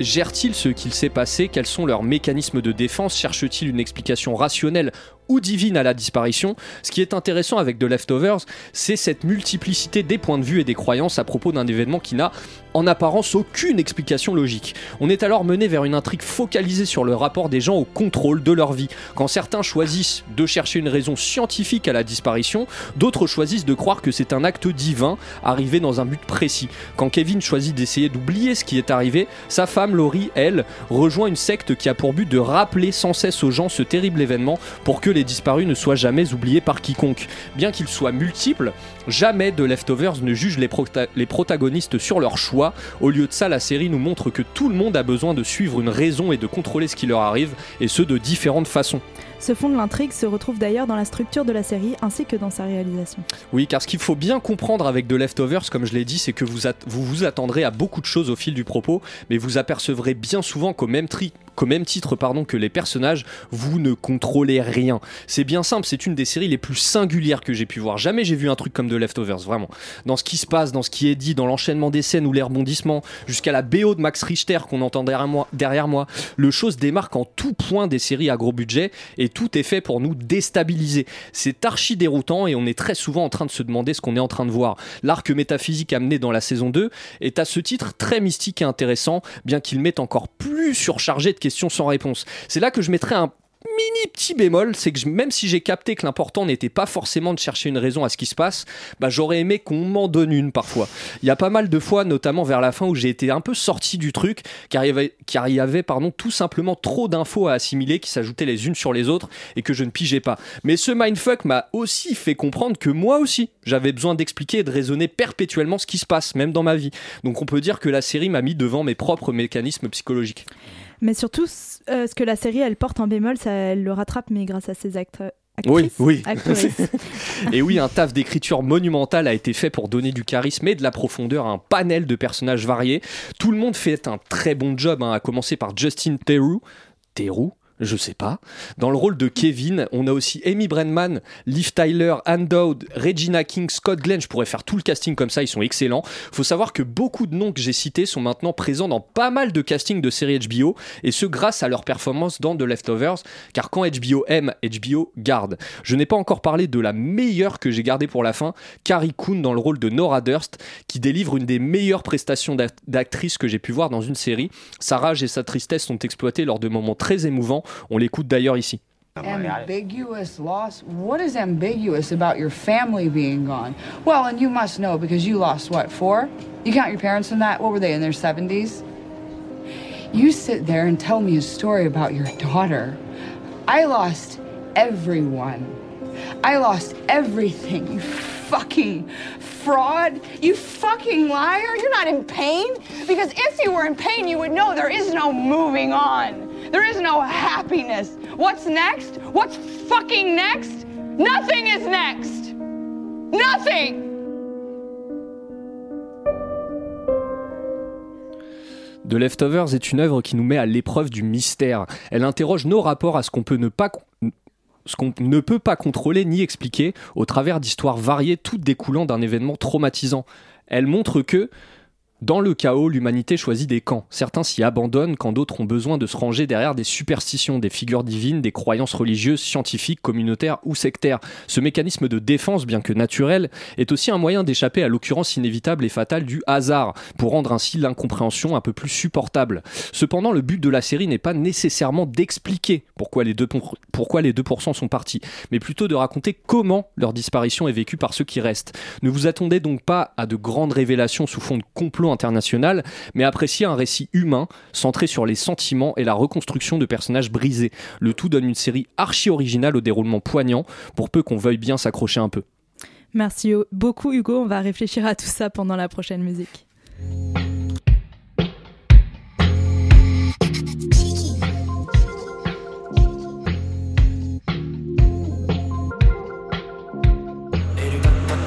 gèrent-ils ce qu'il s'est passé? Quels sont leurs mécanismes de défense? Cherchent-ils une explication rationnelle ou divine à la disparition. Ce qui est intéressant avec The Leftovers, c'est cette multiplicité des points de vue et des croyances à propos d'un événement qui n'a en apparence aucune explication logique. On est alors mené vers une intrigue focalisée sur le rapport des gens au contrôle de leur vie. Quand certains choisissent de chercher une raison scientifique à la disparition, d'autres choisissent de croire que c'est un acte divin arrivé dans un but précis. Quand Kevin choisit d'essayer d'oublier ce qui est arrivé, sa femme Laurie, elle, rejoint une secte qui a pour but de rappeler sans cesse aux gens ce terrible événement pour que les disparus ne soient jamais oubliés par quiconque. Bien qu'ils soient multiples, jamais de Leftovers ne juge les, les protagonistes sur leur choix. Au lieu de ça, la série nous montre que tout le monde a besoin de suivre une raison et de contrôler ce qui leur arrive, et ce de différentes façons. Ce fond de l'intrigue se retrouve d'ailleurs dans la structure de la série ainsi que dans sa réalisation. Oui, car ce qu'il faut bien comprendre avec The Leftovers, comme je l'ai dit, c'est que vous, vous vous attendrez à beaucoup de choses au fil du propos, mais vous apercevrez bien souvent qu'au même tri qu'au même titre pardon, que les personnages, vous ne contrôlez rien. C'est bien simple, c'est une des séries les plus singulières que j'ai pu voir. Jamais j'ai vu un truc comme The Leftovers, vraiment. Dans ce qui se passe, dans ce qui est dit, dans l'enchaînement des scènes ou les rebondissements, jusqu'à la BO de Max Richter qu'on entend derrière moi, derrière moi, le chose démarque en tout point des séries à gros budget et tout est fait pour nous déstabiliser. C'est archi déroutant et on est très souvent en train de se demander ce qu'on est en train de voir. L'arc métaphysique amené dans la saison 2 est à ce titre très mystique et intéressant, bien qu'il mette encore plus surchargé de questions sans réponse. C'est là que je mettrais un mini petit bémol, c'est que même si j'ai capté que l'important n'était pas forcément de chercher une raison à ce qui se passe, bah j'aurais aimé qu'on m'en donne une parfois. Il y a pas mal de fois, notamment vers la fin, où j'ai été un peu sorti du truc, car il y avait, car il y avait pardon, tout simplement trop d'infos à assimiler qui s'ajoutaient les unes sur les autres et que je ne pigeais pas. Mais ce mindfuck m'a aussi fait comprendre que moi aussi, j'avais besoin d'expliquer et de raisonner perpétuellement ce qui se passe, même dans ma vie. Donc on peut dire que la série m'a mis devant mes propres mécanismes psychologiques. Mais surtout, euh, ce que la série elle porte en bémol, ça, elle le rattrape, mais grâce à ses actes. oui, oui. et oui, un taf d'écriture monumental a été fait pour donner du charisme et de la profondeur à un panel de personnages variés. Tout le monde fait un très bon job, hein, à commencer par Justin Theroux. Theroux? Je sais pas. Dans le rôle de Kevin, on a aussi Amy Brennan, Liv Tyler, Anne Dowd, Regina King, Scott Glenn. Je pourrais faire tout le casting comme ça, ils sont excellents. Faut savoir que beaucoup de noms que j'ai cités sont maintenant présents dans pas mal de castings de séries HBO, et ce grâce à leur performance dans The Leftovers, car quand HBO aime, HBO garde. Je n'ai pas encore parlé de la meilleure que j'ai gardée pour la fin, Carrie Coon dans le rôle de Nora Durst, qui délivre une des meilleures prestations d'actrice que j'ai pu voir dans une série. Sa rage et sa tristesse sont exploitées lors de moments très émouvants On l'écoute d'ailleurs ici. Ambiguous loss? What is ambiguous about your family being gone? Well, and you must know because you lost what, four? You count your parents in that? What were they, in their 70s? You sit there and tell me a story about your daughter. I lost everyone. I lost everything, you fucking fraud. You fucking liar. You're not in pain? Because if you were in pain, you would know there is no moving on. There is no happiness. What's next? What's fucking next? Nothing is next. Nothing. The Leftovers est une œuvre qui nous met à l'épreuve du mystère. Elle interroge nos rapports à ce qu'on peut ne pas ce qu'on ne peut pas contrôler ni expliquer au travers d'histoires variées toutes découlant d'un événement traumatisant. Elle montre que dans le chaos, l'humanité choisit des camps. Certains s'y abandonnent quand d'autres ont besoin de se ranger derrière des superstitions, des figures divines, des croyances religieuses, scientifiques, communautaires ou sectaires. Ce mécanisme de défense, bien que naturel, est aussi un moyen d'échapper à l'occurrence inévitable et fatale du hasard, pour rendre ainsi l'incompréhension un peu plus supportable. Cependant, le but de la série n'est pas nécessairement d'expliquer pourquoi les, 2%, pourquoi les 2% sont partis, mais plutôt de raconter comment leur disparition est vécue par ceux qui restent. Ne vous attendez donc pas à de grandes révélations sous fond de complot international, mais apprécier un récit humain centré sur les sentiments et la reconstruction de personnages brisés. Le tout donne une série archi originale au déroulement poignant, pour peu qu'on veuille bien s'accrocher un peu. Merci beaucoup Hugo, on va réfléchir à tout ça pendant la prochaine musique.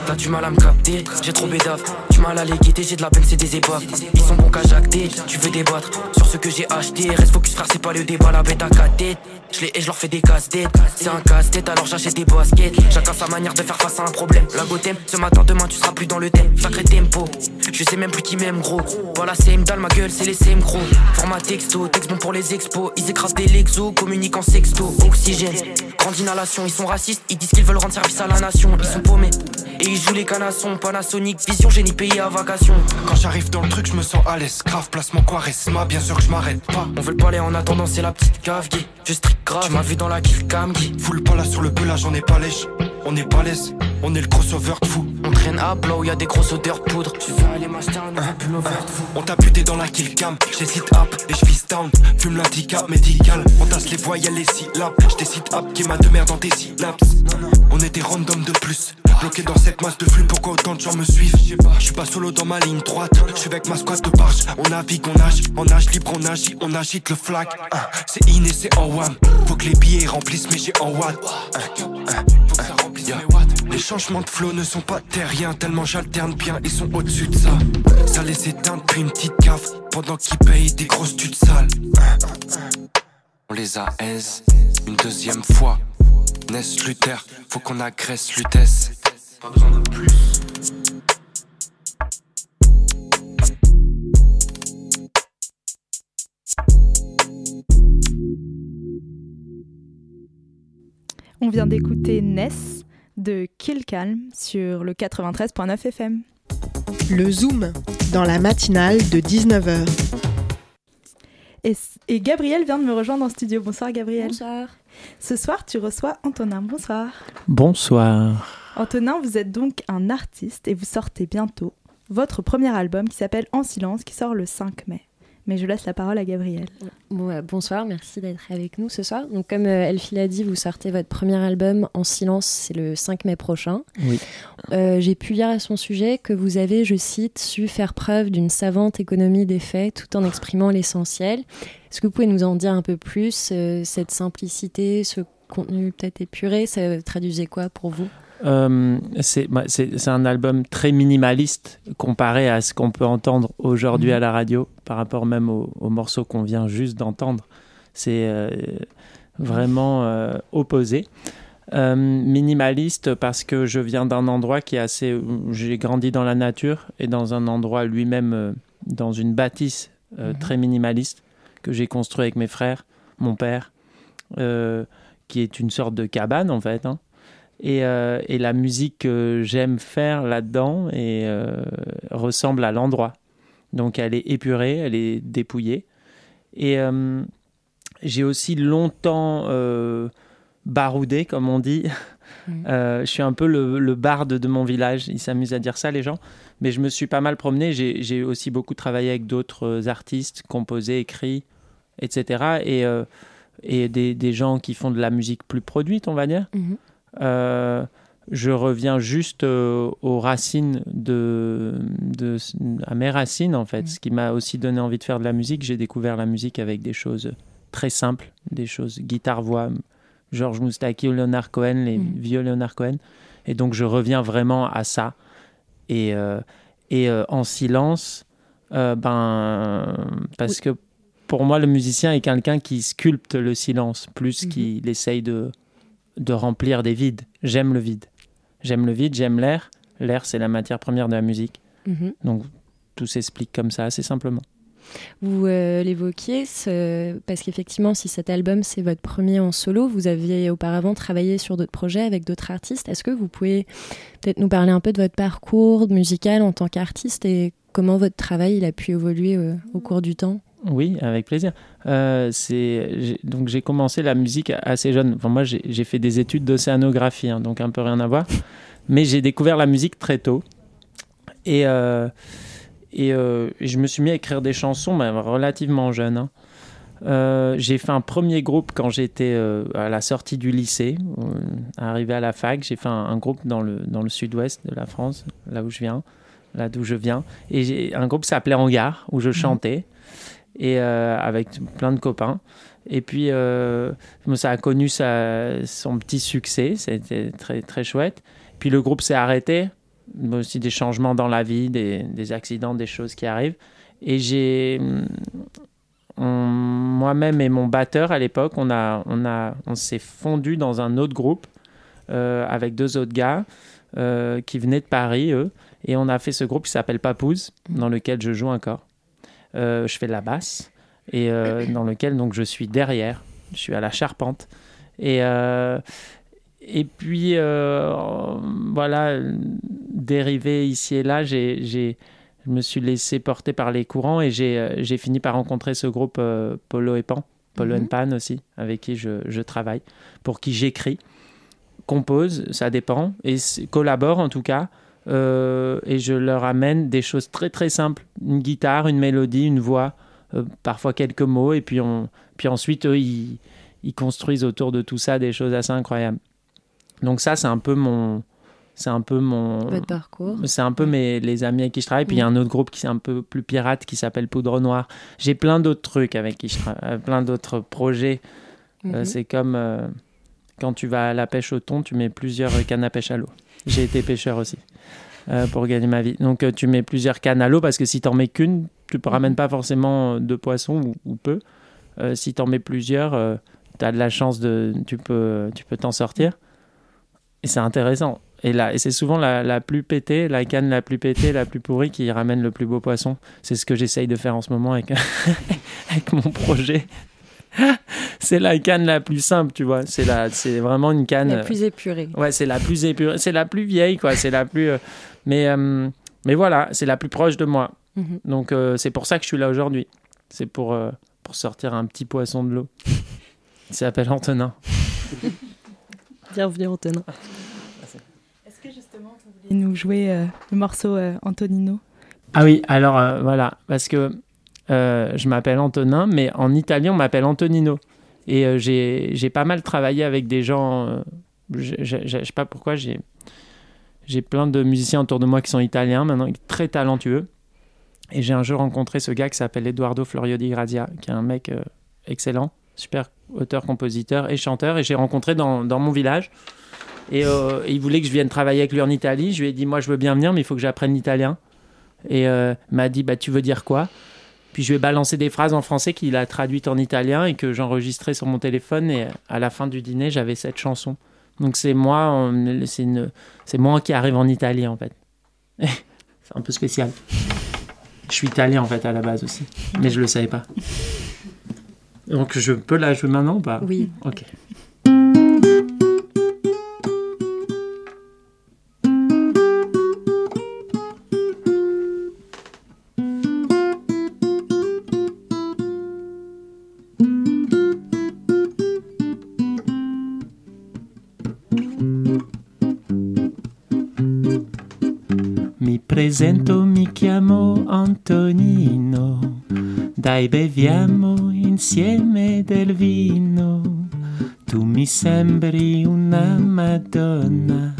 T'as du mal à me capter, j'ai trop bédave. Mal à les j'ai de la peine, c'est des épaves. Ils sont bons qu'à jacter, tu veux débattre sur ce que j'ai acheté. Reste focus, frère, c'est pas le débat, la bête à 4 têtes. Je les et je leur fais des casse-têtes. C'est un casse-tête, alors j'achète des baskets. Chacun sa manière de faire face à un problème. La thème, ce matin, demain, tu seras plus dans le thème. Sacré tempo, je sais même plus qui m'aime, gros. Voilà, c'est dalle, ma gueule, c'est les same, gros. Format texto, texte bon pour les expos. Ils écrasent des lexos, communiquent en sexto. Oxygène, grande inhalation. Ils sont racistes, ils disent qu'ils veulent rendre service à la nation. Ils sont paumés. Et ils jouent les canassons, Panasonic, vision, génie payé à vacation. Quand j'arrive dans le truc, je me sens à l'aise. Grave, placement charisma, bien sûr que je m'arrête pas. On veut le palais en attendant, c'est la petite cave, Je strict grave, tu m'as vu dans la kill cam, Full pas là sur le là j'en ai pas lèche. on est balèze, on est le crossover de fou. On traîne à blow, y'a des grosses odeurs de poudre. Tu veux aller un nouveau pull over de fou. On t'a buté dans la kill cam, j'ai sit up, les chevilles down, fume l'handicap médical. On tasse les voyelles, les syllabes, sit up qui m'a de dans tes syllabes. On était random de plus, bloqué dans cette masse de flux, pourquoi autant de gens me suivent Je suis pas solo dans ma ligne droite, je suis avec ma squad de barge. On navigue, on nage, on nage libre, on agit, on agite le flag. Hein, C'est in et c'est en one, faut que les billets remplissent mes j'ai en watt. Hein, Yeah. Les changements de flow ne sont pas terriens Tellement j'alterne bien, ils sont au-dessus de ça Ça les éteint depuis une petite cave Pendant qu'ils payent des grosses tudes sales On les a aise une deuxième fois Ness Luther, faut qu'on agresse Lutèce Pas besoin de plus On vient d'écouter Ness de Kill Calm sur le 93.9 FM. Le Zoom, dans la matinale de 19h. Et, et Gabriel vient de me rejoindre en studio. Bonsoir Gabriel. Bonsoir. Ce soir, tu reçois Antonin. Bonsoir. Bonsoir. Antonin, vous êtes donc un artiste et vous sortez bientôt votre premier album qui s'appelle En silence, qui sort le 5 mai. Mais je laisse la parole à Gabriel. Bon, euh, bonsoir, merci d'être avec nous ce soir. Donc, comme euh, Elfie l'a dit, vous sortez votre premier album en silence, c'est le 5 mai prochain. Oui. Euh, J'ai pu lire à son sujet que vous avez, je cite, su faire preuve d'une savante économie des faits tout en exprimant l'essentiel. Est-ce que vous pouvez nous en dire un peu plus euh, Cette simplicité, ce contenu peut-être épuré, ça traduisait quoi pour vous? Euh, c'est bah, c'est- un album très minimaliste comparé à ce qu'on peut entendre aujourd'hui Mhm. à la radio, par rapport même au, au morceau qu'on vient juste d'entendre. C'est euh, vraiment euh, opposé. Minimaliste parce que je viens d'un endroit qui est assez... J'ai grandi dans la nature et dans un endroit lui-même, dans une bâtisse Mhm. très minimaliste que j'ai construit avec mes frères, mon père, qui est une sorte de cabane en fait. hein. Et, euh, et la musique que j'aime faire là-dedans et, euh, ressemble à l'endroit. Donc elle est épurée, elle est dépouillée. Et euh, j'ai aussi longtemps baroudé, comme on dit. Euh, je suis un peu le, le barde de mon village. Ils s'amusent à dire ça, les gens. Mais je me suis pas mal promené. J'ai aussi beaucoup travaillé avec d'autres artistes, composé, écrit, etc. Et, et des, des gens qui font de la musique plus produite, on va dire. Mhm. Euh, je reviens juste euh, aux racines de, de à mes racines en fait, Mhm. ce qui m'a aussi donné envie de faire de la musique. J'ai découvert la musique avec des choses très simples, des choses guitare voix, Georges Moustaki ou Leonard Cohen, les Mhm. vieux Leonard Cohen. Et donc je reviens vraiment à ça. Et, euh, et euh, en silence, ben parce que pour moi le musicien est quelqu'un qui sculpte le silence plus Mhm. qu'il essaye de de remplir des vides. J'aime le vide. J'aime le vide, j'aime l'air. L'air, c'est la matière première de la musique. Mhm. Donc, tout s'explique comme ça, assez simplement. Vous euh, l'évoquiez, ce- parce qu'effectivement, si cet album c'est votre premier en solo, vous aviez auparavant travaillé sur d'autres projets avec d'autres artistes. Est-ce que vous pouvez peut-être nous parler un peu de votre parcours musical en tant qu'artiste et comment votre travail il a pu évoluer euh, au cours du temps? Oui, avec plaisir. Euh, c'est donc j'ai commencé la musique assez jeune. Enfin, moi, j'ai fait des études d'océanographie, hein, donc un peu rien à voir. Mais j'ai découvert la musique très tôt. Et, euh, et euh, je me suis mis à écrire des chansons mais relativement jeune. hein. Euh, j'ai fait un premier groupe quand j'étais euh, à la sortie du lycée, euh, arrivé à la fac. J'ai fait un, un groupe dans le, dans le sud-ouest de la France, là où je viens, là d'où je viens. Et un groupe s'appelait Hangar, où je chantais, et euh, avec plein de copains. Et puis, euh, ça a connu son petit succès, c'était très, très chouette. Puis le groupe s'est arrêté, mais aussi des changements dans la vie, des, accidents, des choses qui arrivent. Et j'ai, on- moi-même et mon batteur à l'époque, on, a, on, a, on s'est fondu dans un autre groupe euh, avec deux autres gars qui venaient de Paris, eux. Et on a fait ce groupe qui s'appelle Papouze, dans lequel je joue encore. Euh, je fais de la basse et euh, dans lequel donc je suis derrière. Je suis à la charpente. Et, euh, et puis, voilà, dérivé ici et là, j'ai, j'ai- je me suis laissé porter par les courants et j'ai, j'ai fini par rencontrer ce groupe euh, Polo et Pan, Polo Mhm. and Pan aussi, avec qui je, je travaille, pour qui j'écris composent, ça dépend, et collaborent en tout cas. Et je leur amène des choses très très simples, une guitare, une mélodie, une voix, parfois quelques mots, et puis, on, puis ensuite eux, ils, ils construisent autour de tout ça des choses assez incroyables. Donc ça, c'est un peu mon, c'est un peu mon Votre parcours. C'est un peu mes les amis avec qui je travaille. Puis il y a un autre groupe qui est un peu plus pirate qui s'appelle Poudre Noire. J'ai plein d'autres trucs avec qui je travaille, euh, plein d'autres projets. Euh, mhm. c'est comme euh, quand tu vas à la pêche au thon, tu mets plusieurs cannes à pêche à l'eau. J'ai été pêcheur aussi pour gagner ma vie. Donc tu mets plusieurs cannes à l'eau parce que si tu n'en mets qu'une, tu ne ramènes pas forcément de poissons ou, peu. si tu en mets plusieurs, tu as de la chance de tu peux tu peux t'en sortir. Et c'est intéressant. Et c'est souvent la, la, plus pétée, la canne la plus pétée, la plus pourrie qui ramène le plus beau poisson. C'est ce que j'essaye de faire en ce moment avec, avec mon projet. c'est la canne la plus simple, tu vois. C'est la, c'est vraiment une canne. La plus épurée. Ouais, c'est la plus épurée. C'est la plus vieille, quoi. C'est la plus. Euh, mais, euh, mais voilà, c'est la plus proche de moi. Mhm. Donc euh, c'est pour ça que je suis là aujourd'hui. C'est pour, pour sortir un petit poisson de l'eau. Il s'appelle Antonin. Bienvenue Antonin nous jouer euh, le morceau euh, Antonino Ah oui, alors euh, voilà, parce que je m'appelle Antonin, mais en italien, on m'appelle Antonino. Et j'ai pas mal travaillé avec des gens, je sais pas pourquoi, j'ai plein de musiciens autour de moi qui sont italiens maintenant, très talentueux. Et j'ai un jour rencontré ce gars qui s'appelle Eduardo Florio di Grazia, qui est un mec excellent, super auteur, compositeur et chanteur. Et j'ai rencontré dans, dans, mon village. Euh, et il voulait que je vienne travailler avec lui en Italie. Je lui ai dit, moi, je veux bien venir, mais il faut que j'apprenne l'italien. Et euh, m'a dit, bah, tu veux dire quoi? Puis je lui ai balancé des phrases en français qu'il a traduites en italien et que j'enregistrais sur mon téléphone. Et à la fin du dîner, j'avais cette chanson. Donc c'est moi, c'est moi qui arrive en Italie, en fait. c'est un peu spécial. Je suis italien, en fait, à la base aussi. Mais je le savais pas. Donc je peux la jouer maintenant ou pas? Oui. Ok. Dai, beviamo insieme del vino. Tu mi sembri una Madonna.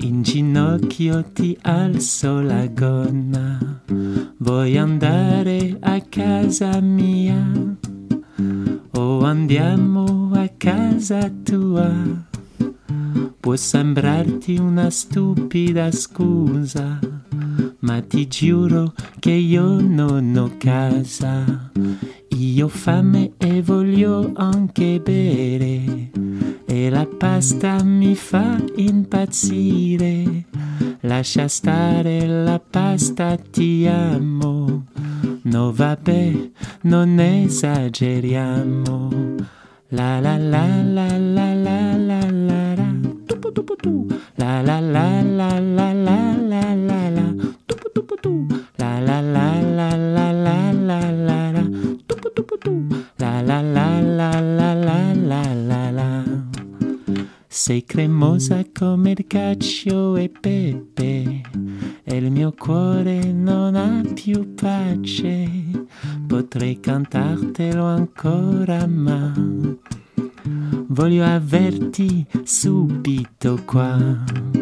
In ginocchio ti alzo la gonna. Vuoi andare a casa mia? O andiamo a casa tua? Può sembrarti una stupida scusa, ma ti giuro che io non ho casa. Io ho fame e voglio anche bere, e la pasta mi fa impazzire. Lascia stare la pasta, ti amo. No vabbè, non esageriamo. La la la la la la la la la. La la la la la la la la la. La la la la la la la la la. La la la la la la la la la. Sei cremosa come il cacio e pepe e il mio cuore non ha più pace. Potrei cantartelo ancora ma voglio averti subito qua.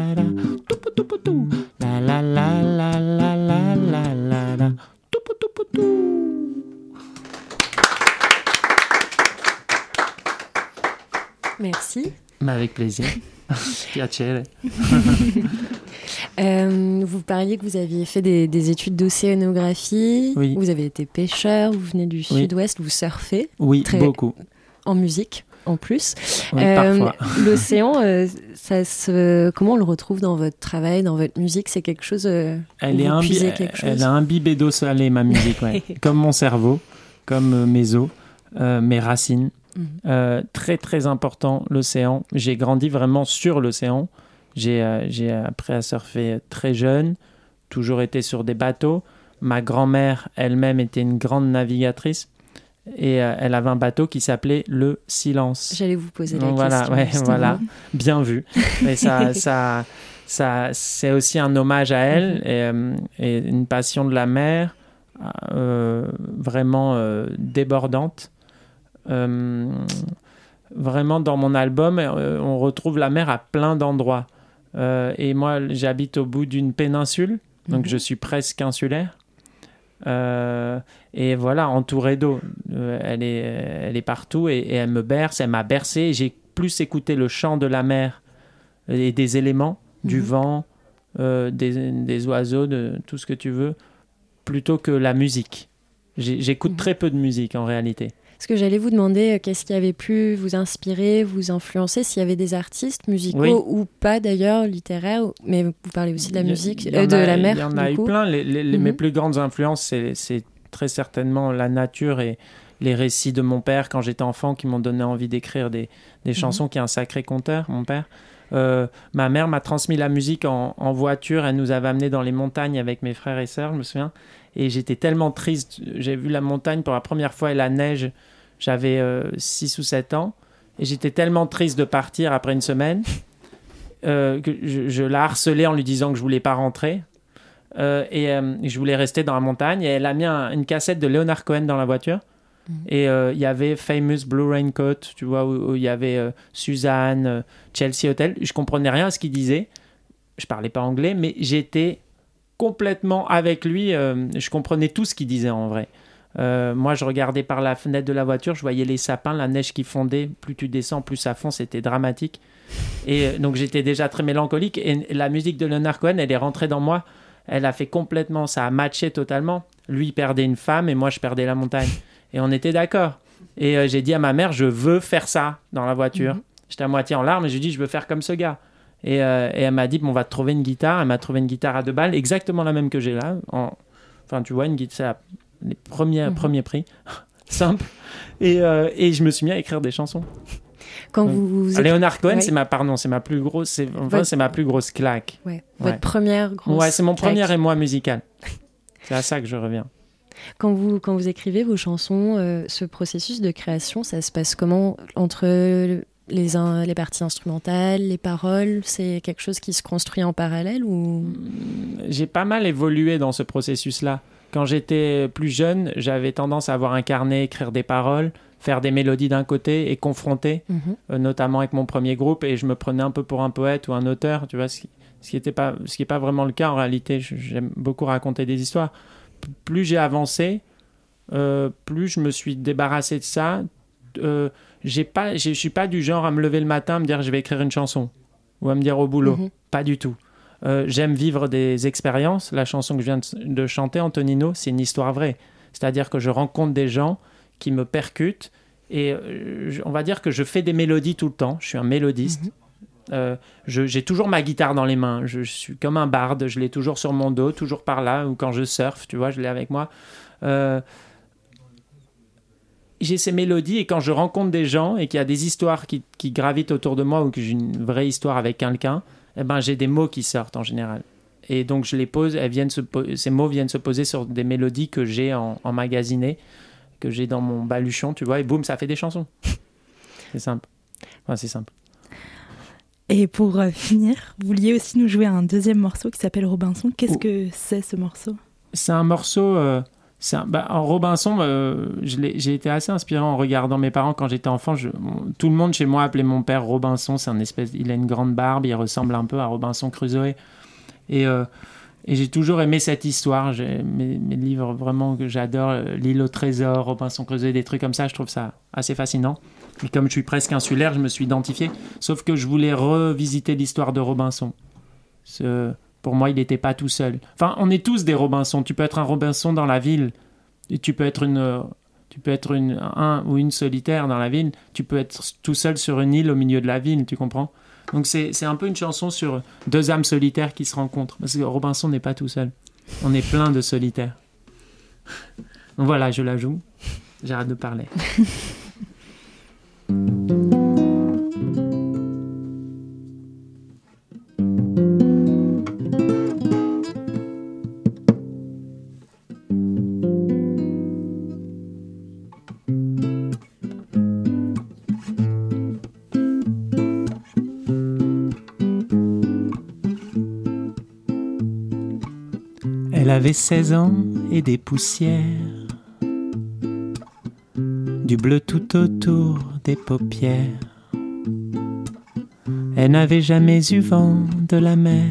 la la la la la la la la la Merci. Mais avec plaisir. Piacere. euh, vous parliez que vous aviez fait des, des études d'océanographie. Oui. Vous avez été pêcheur, vous venez du sud-ouest, vous surfez. Oui, très... beaucoup. En musique en plus. Oui, parfois. L'océan, ça se... comment on le retrouve dans votre travail, dans votre musique? C'est quelque chose. elle, est imbi... quelque chose? elle a imbibé d'eau salée, ma musique, ouais. comme mon cerveau, comme mes os, mes racines. Mhm. très très important, l'océan. J'ai grandi vraiment sur l'océan. J'ai appris à surfer très jeune, toujours été sur des bateaux. Ma grand-mère elle-même était une grande navigatrice et euh, elle avait un bateau qui s'appelait le Silence. J'allais vous poser la voilà, question. Ouais, voilà, bien vu. Mais ça, ça, ça, c'est aussi un hommage à elle Mhm. et, euh, et une passion de la mer euh, vraiment euh, débordante. Euh, vraiment, dans mon album, on retrouve la mer à plein d'endroits. Et moi, j'habite au bout d'une péninsule, donc Mhm. je suis presque insulaire. Euh, et voilà, entourée d'eau. Euh, elle, est, elle est partout et, et elle me berce, elle m'a bercé. J'ai plus écouté le chant de la mer et des éléments, du Mhm. vent, euh, des, des oiseaux, de tout ce que tu veux, plutôt que la musique. J'écoute Mhm. très peu de musique en réalité. Parce que j'allais vous demander euh, qu'est-ce qui avait pu vous inspirer, vous influencer, s'il y avait des artistes musicaux Oui. ou pas d'ailleurs, littéraires, ou- mais vous parlez aussi de la musique, euh, de a- la mer. Il y en a eu coup. plein. Les, les- les- Mes Mhm. plus grandes influences, c'est- très certainement la nature et les récits de mon père quand j'étais enfant qui m'ont donné envie d'écrire des, des chansons, qui est un sacré conteur, mon père. Euh, ma mère m'a transmis la musique en, en voiture. Elle nous avait amenés dans les montagnes avec mes frères et sœurs, je me souviens. Et j'étais tellement triste. J'ai vu la montagne pour la première fois et la neige. J'avais 6 ou 7 ans. Et j'étais tellement triste de partir après une semaine euh, que je, je la harcelais en lui disant que je voulais pas rentrer. Euh, et euh, je voulais rester dans la montagne. Et elle a mis un- une cassette de Leonard Cohen dans la voiture. Et euh, il y avait Famous Blue Raincoat, tu vois, où il y avait euh, Suzanne, euh, Chelsea Hotel. Je comprenais rien à ce qu'il disait. Je parlais pas anglais, mais j'étais complètement avec lui. euh, je comprenais tout ce qu'il disait en vrai. Euh, moi, je regardais par la fenêtre de la voiture, je voyais les sapins, la neige qui fondait. Plus tu descends, plus ça fond. C'était dramatique. Et euh, donc, j'étais déjà très mélancolique. Et la musique de Leonard Cohen, elle est rentrée dans moi. Elle a fait complètement, ça a matché totalement. Lui il perdait une femme et moi, je perdais la montagne. Et on était d'accord. Et euh, j'ai dit à ma mère, je veux faire ça dans la voiture. J'étais à moitié en larmes et je lui ai dit, je veux faire comme ce gars. Et, euh, et elle m'a dit, bon, on va te trouver une guitare. Elle m'a trouvé une guitare à deux balles, exactement la même que j'ai là. En... Enfin, tu vois, une guitare, les premiers, Mhm. premiers prix. Simple. Et, euh, et je me suis mis à écrire des chansons. Quand Donc, vous, vous Léonard Cohen, Ouais. c'est ma, pardon, c'est ma plus grosse, c'est, enfin, Votre- c'est ma plus grosse claque. Ouais. Votre première grosse Ouais, c'est mon claque. premier émoi musical. c'est à ça que je reviens. Quand vous, quand vous écrivez vos chansons, euh, ce processus de création, ça se passe comment entre les, in- les parties instrumentales, les paroles C'est quelque chose qui se construit en parallèle ou? J'ai pas mal évolué dans ce processus-là. Quand j'étais plus jeune, j'avais tendance à avoir un carnet, écrire des paroles, faire des mélodies d'un côté et confronter, Mhm. euh, notamment avec mon premier groupe, et je me prenais un peu pour un poète ou un auteur, tu vois, ce qui ce qui pas, ce qui est pas vraiment le cas en réalité. J'aime beaucoup raconter des histoires. P- Plus j'ai avancé, euh, plus je me suis débarrassé de ça. Euh, j'ai pas, je suis pas du genre à me lever le matin, à me dire je vais écrire une chanson ou à me dire au boulot. Mhm. Pas du tout. Euh, J'aime vivre des expériences. La chanson que je viens de, de chanter, Antonino, c'est une histoire vraie. C'est-à-dire que je rencontre des gens qui me percutent et euh, on va dire que je fais des mélodies tout le temps. Je suis un mélodiste. Euh, je- J'ai toujours ma guitare dans les mains. Je, je suis comme un barde. Je l'ai toujours sur mon dos, toujours par là. Ou quand je surfe, tu vois, je l'ai avec moi. Euh, j'ai ces mélodies et quand je rencontre des gens et qu'il y a des histoires qui, qui gravitent autour de moi ou que j'ai une vraie histoire avec quelqu'un, eh ben, j'ai des mots qui sortent en général. Et donc je les pose, elles viennent se po- ces mots viennent se poser sur des mélodies que j'ai en, emmagasinées, que j'ai dans mon baluchon, tu vois, et boum, ça fait des chansons. C'est simple. Enfin, c'est simple. Et pour euh, finir, vous vouliez aussi nous jouer un deuxième morceau qui s'appelle Robinson. Qu'est-ce Oh. que c'est ce morceau? C'est un morceau. euh, bah, en Robinson, euh, j'ai été assez inspiré en regardant mes parents quand j'étais enfant. Tout le monde chez moi appelait mon père Robinson. C'est un espèce, il a une grande barbe, il ressemble un peu à Robinson Crusoe. Et, euh, j'ai toujours aimé cette histoire. Mes, mes livres vraiment que j'adore, euh, L'île au trésor, Robinson Crusoe, des trucs comme ça, je trouve ça assez fascinant. Et comme je suis presque insulaire, je me suis identifié. Sauf que je voulais revisiter l'histoire de Robinson. Ce- pour moi, il n'était pas tout seul. Enfin, on est tous des Robinson. Tu peux être un Robinson dans la ville. Et tu peux être une, euh, Tu peux être une, un ou une solitaire dans la ville, tu peux être tout seul sur une île au milieu de la ville, tu comprends? Donc c'est un peu une chanson sur deux âmes solitaires qui se rencontrent. Parce que Robinson n'est pas tout seul. On est plein de solitaires. Donc voilà, je la joue. J'arrête de parler. Avait 16 ans et des poussières, du bleu tout autour des paupières. Elle n'avait jamais eu vent de la mer,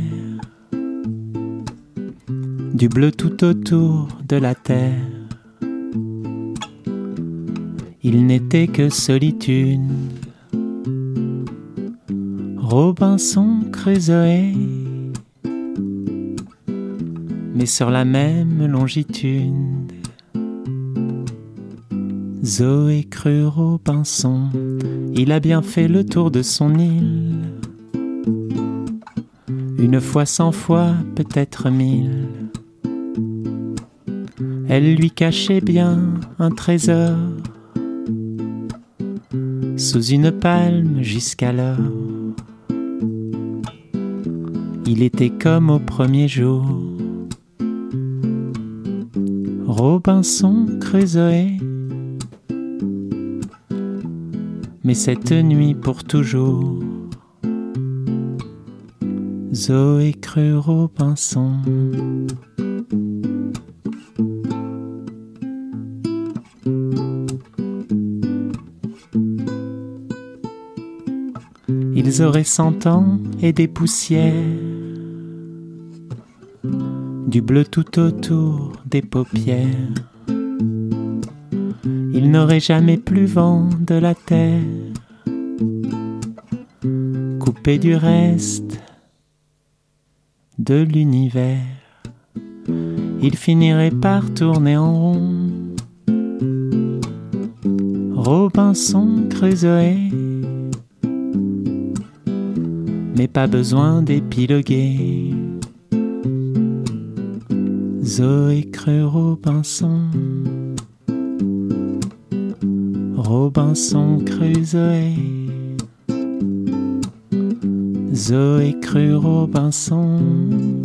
du bleu tout autour de la terre. Il n'était que solitude. Robinson Crusoe mais sur la même longitude. Zoé crut Robinson, il a bien fait le tour de son île. Une fois, cent fois, peut-être mille. Elle lui cachait bien un trésor sous une palme jusqu'alors. Il était comme au premier jour. Robinson Crusoe. Mais cette nuit pour toujours, Zoé crut Robinson. Ils auraient cent ans et des poussières du bleu tout autour des paupières. Il n'aurait jamais plus vent de la terre, coupé du reste de l'univers. Il finirait par tourner en rond. Robinson Crusoe, mais pas besoin d'épiloguer. Zoé crut Robinson, Robinson Crusoe. Zoé crut Robinson,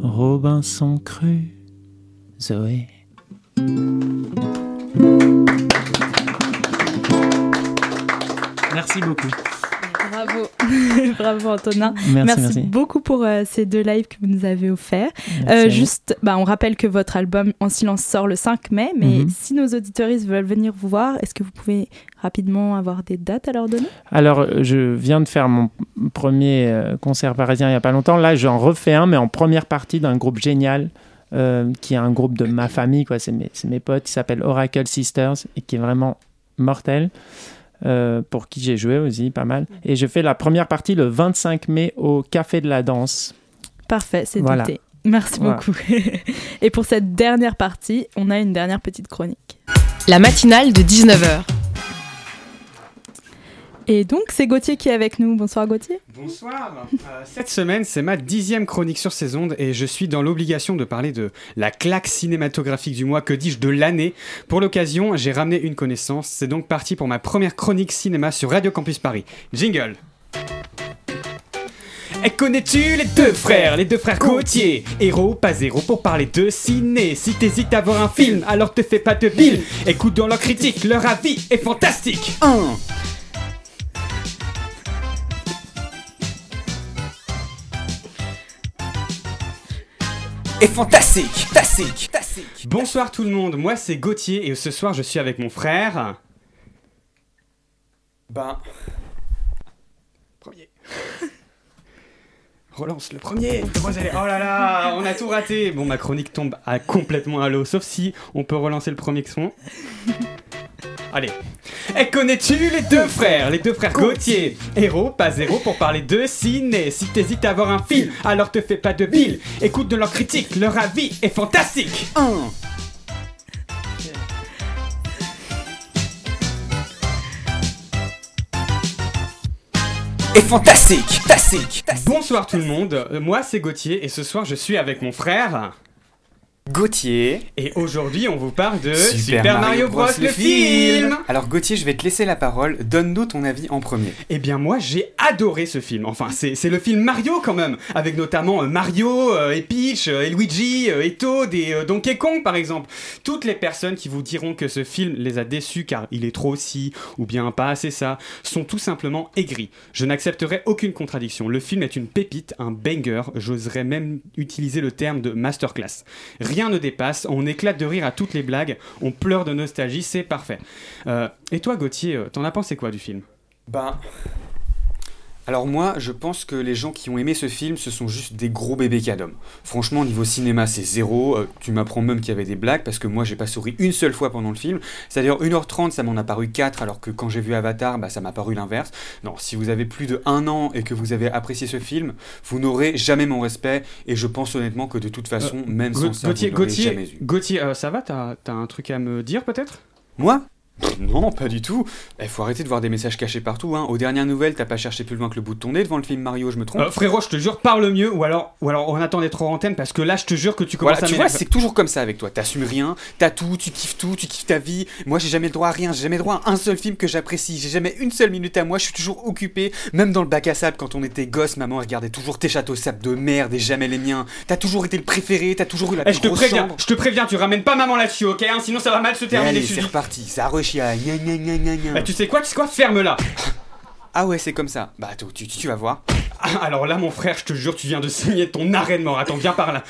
Robinson crut Zoé. Merci beaucoup. Bravo, bravo Antonin. Merci, merci. beaucoup pour euh, ces deux lives que vous nous avez offerts. Euh, juste, bah, on rappelle que votre album En silence sort le 5 mai, mais Mhm. si nos auditoristes veulent venir vous voir, est-ce que vous pouvez rapidement avoir des dates à leur donner? Alors, je viens de faire mon premier euh, concert parisien il n'y a pas longtemps. Là, j'en refais un, mais en première partie d'un groupe génial, euh, qui est un groupe de ma famille, quoi. C'est mes, c'est mes potes, qui s'appelle Oracle Sisters, et qui est vraiment mortel, euh, pour qui j'ai joué aussi pas mal. Et je fais la première partie le 25 mai au Café de la Danse. Parfait, c'est Voilà. Merci Voilà. beaucoup. Et pour cette dernière partie, on a une dernière petite chronique. La matinale de 19h. Et donc, c'est Gauthier qui est avec nous. Bonsoir Gauthier. Bonsoir. Euh, cette semaine, c'est ma dixième chronique sur ces ondes et je suis dans l'obligation de parler de la claque cinématographique du mois, que dis-je, de l'année. Pour l'occasion, j'ai ramené une connaissance. C'est donc parti pour ma première chronique cinéma sur Radio Campus Paris. Jingle. Et connais-tu les deux frères, les deux frères Gauthier? Héros, pas zéro pour parler de ciné. Si t'hésites à voir un film, alors te fais pas de bile. Écoute dans leur critique, leur avis est fantastique. 1. Est fantastique, fantastique, fantastique. Bonsoir tout le monde, moi c'est Gauthier et ce soir je suis avec mon frère. Ben. Premier. Relance le premier. Oh là là, on a tout raté. Bon, ma chronique tombe à complètement à l'eau, sauf si on peut relancer le premier son. Allez. Et connais-tu les deux frères? Les deux frères Gauthier Héros, pas zéro pour parler de ciné. Si t'hésites à avoir un film, alors te fais pas de bile. Écoute de leur critique, leur avis est fantastique. 1. est fantastique, fantastique, fantastique. Bonsoir tout le monde, euh, moi c'est Gauthier et ce soir je suis avec mon frère. Gauthier. Et aujourd'hui on vous parle de Super, Mario Bros. le film. Alors Gauthier, je vais te laisser la parole. Donne-nous ton avis en premier. Eh bien moi j'ai adoré ce film. Enfin c'est le film Mario quand même, avec notamment euh, Mario euh, et Peach euh, et Luigi et Toad et Donkey Kong par exemple. Toutes les personnes qui vous diront que ce film les a déçus car il est trop ci ou bien pas assez ça sont tout simplement aigris. Je n'accepterai aucune contradiction. Le film est une pépite, un banger. J'oserais même utiliser le terme de masterclass. Rien ne dépasse, on éclate de rire à toutes les blagues, on pleure de nostalgie, c'est parfait. Euh, et toi Gauthier, euh, t'en as pensé quoi du film? Ben. Alors moi, je pense que les gens qui ont aimé ce film, ce sont juste des gros bébés cadom. Franchement, niveau cinéma, c'est zéro. Euh, tu m'apprends même qu'il y avait des blagues, parce que moi, j'ai pas souri une seule fois pendant le film. C'est-à-dire 1h30, ça m'en a paru 4, alors que quand j'ai vu Avatar, bah, ça m'a paru l'inverse. Non, si vous avez plus de un an et que vous avez apprécié ce film, vous n'aurez jamais mon respect, et je pense honnêtement que de toute façon, Euh, même Ga- sans ça, vous Gauthier, jamais eu. Gauthier, euh, ça va? T'as un truc à me dire peut-être? Moi? Non, pas du tout. Il faut arrêter de voir des messages cachés partout. Hein. Aux dernières nouvelles, t'as pas cherché plus loin que le bout de ton nez devant le film Mario, je me trompe Euh, Frérot, je te jure, parle mieux, ou alors, ou alors on attend d'être hors antenne, parce que là, je te jure que tu commences Voilà, à tu vois, c'est toujours comme ça avec toi. T'assumes rien, t'as tout, tu kiffes tout, tu kiffes ta vie. Moi, j'ai jamais le droit à rien, j'ai jamais le droit à un seul film que j'apprécie. J'ai jamais une seule minute à moi, je suis toujours occupé. Même dans le bac à sable, quand on était gosse, maman regardait toujours tes châteaux sable de merde et jamais les miens. T'as toujours été le préféré, t'as toujours eu la Eh, plus je te préviens, je te préviens, tu ramènes pas maman là-dessus, ok hein, Sinon ça va mal se terminer. allez, tu c'est dis. reparti, ça rechia. Gna, gna, gna, gna, gna. Eh, tu sais quoi, tu sais quoi, ferme-la. Ah ouais, c'est comme ça. Bah, tu, tu, tu vas voir. Ah, Alors là, mon frère, je te jure, tu viens de saigner ton arrêt de mort. Attends, viens par là.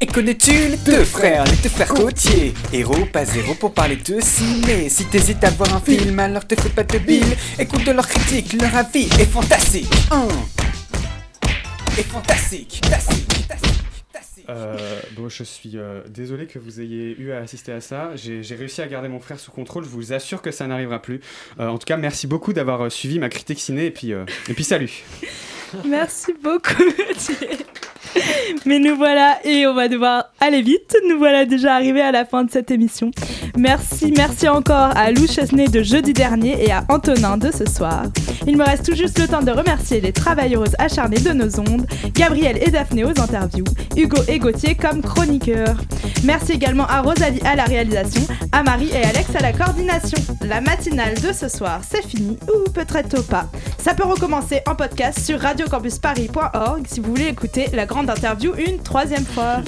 Et connais-tu les deux frères, les deux frères Gauthier? Héros, pas zéro pour parler de ciné Si t'hésites à voir un film, alors te fais pas de bile Écoute leurs critiques, leur avis est fantastique Hein. Est fantastique, fantastique, fantastique. Euh, bon, je suis euh, désolé que vous ayez eu à assister à ça. J'ai réussi à garder mon frère sous contrôle. Je vous assure que ça n'arrivera plus. Euh, en tout cas, merci beaucoup d'avoir euh, suivi ma critique ciné. Et puis, et puis salut. Merci beaucoup. Mais nous voilà, et on va devoir aller vite. Nous voilà déjà arrivés à la fin de cette émission. Merci, merci encore à Lou Chesnay de jeudi dernier et à Antonin de ce soir. Il me reste tout juste le temps de remercier les travailleuses acharnées de nos ondes, Gabriel et Daphné aux interviews, Hugo et Gauthier comme chroniqueurs. Merci également à Rosalie à la réalisation, à Marie et Alex à la coordination. La matinale de ce soir, c'est fini, ou peut-être pas. Ça peut recommencer en podcast sur radiocampusparis.org si vous voulez écouter la grande interview une troisième fois.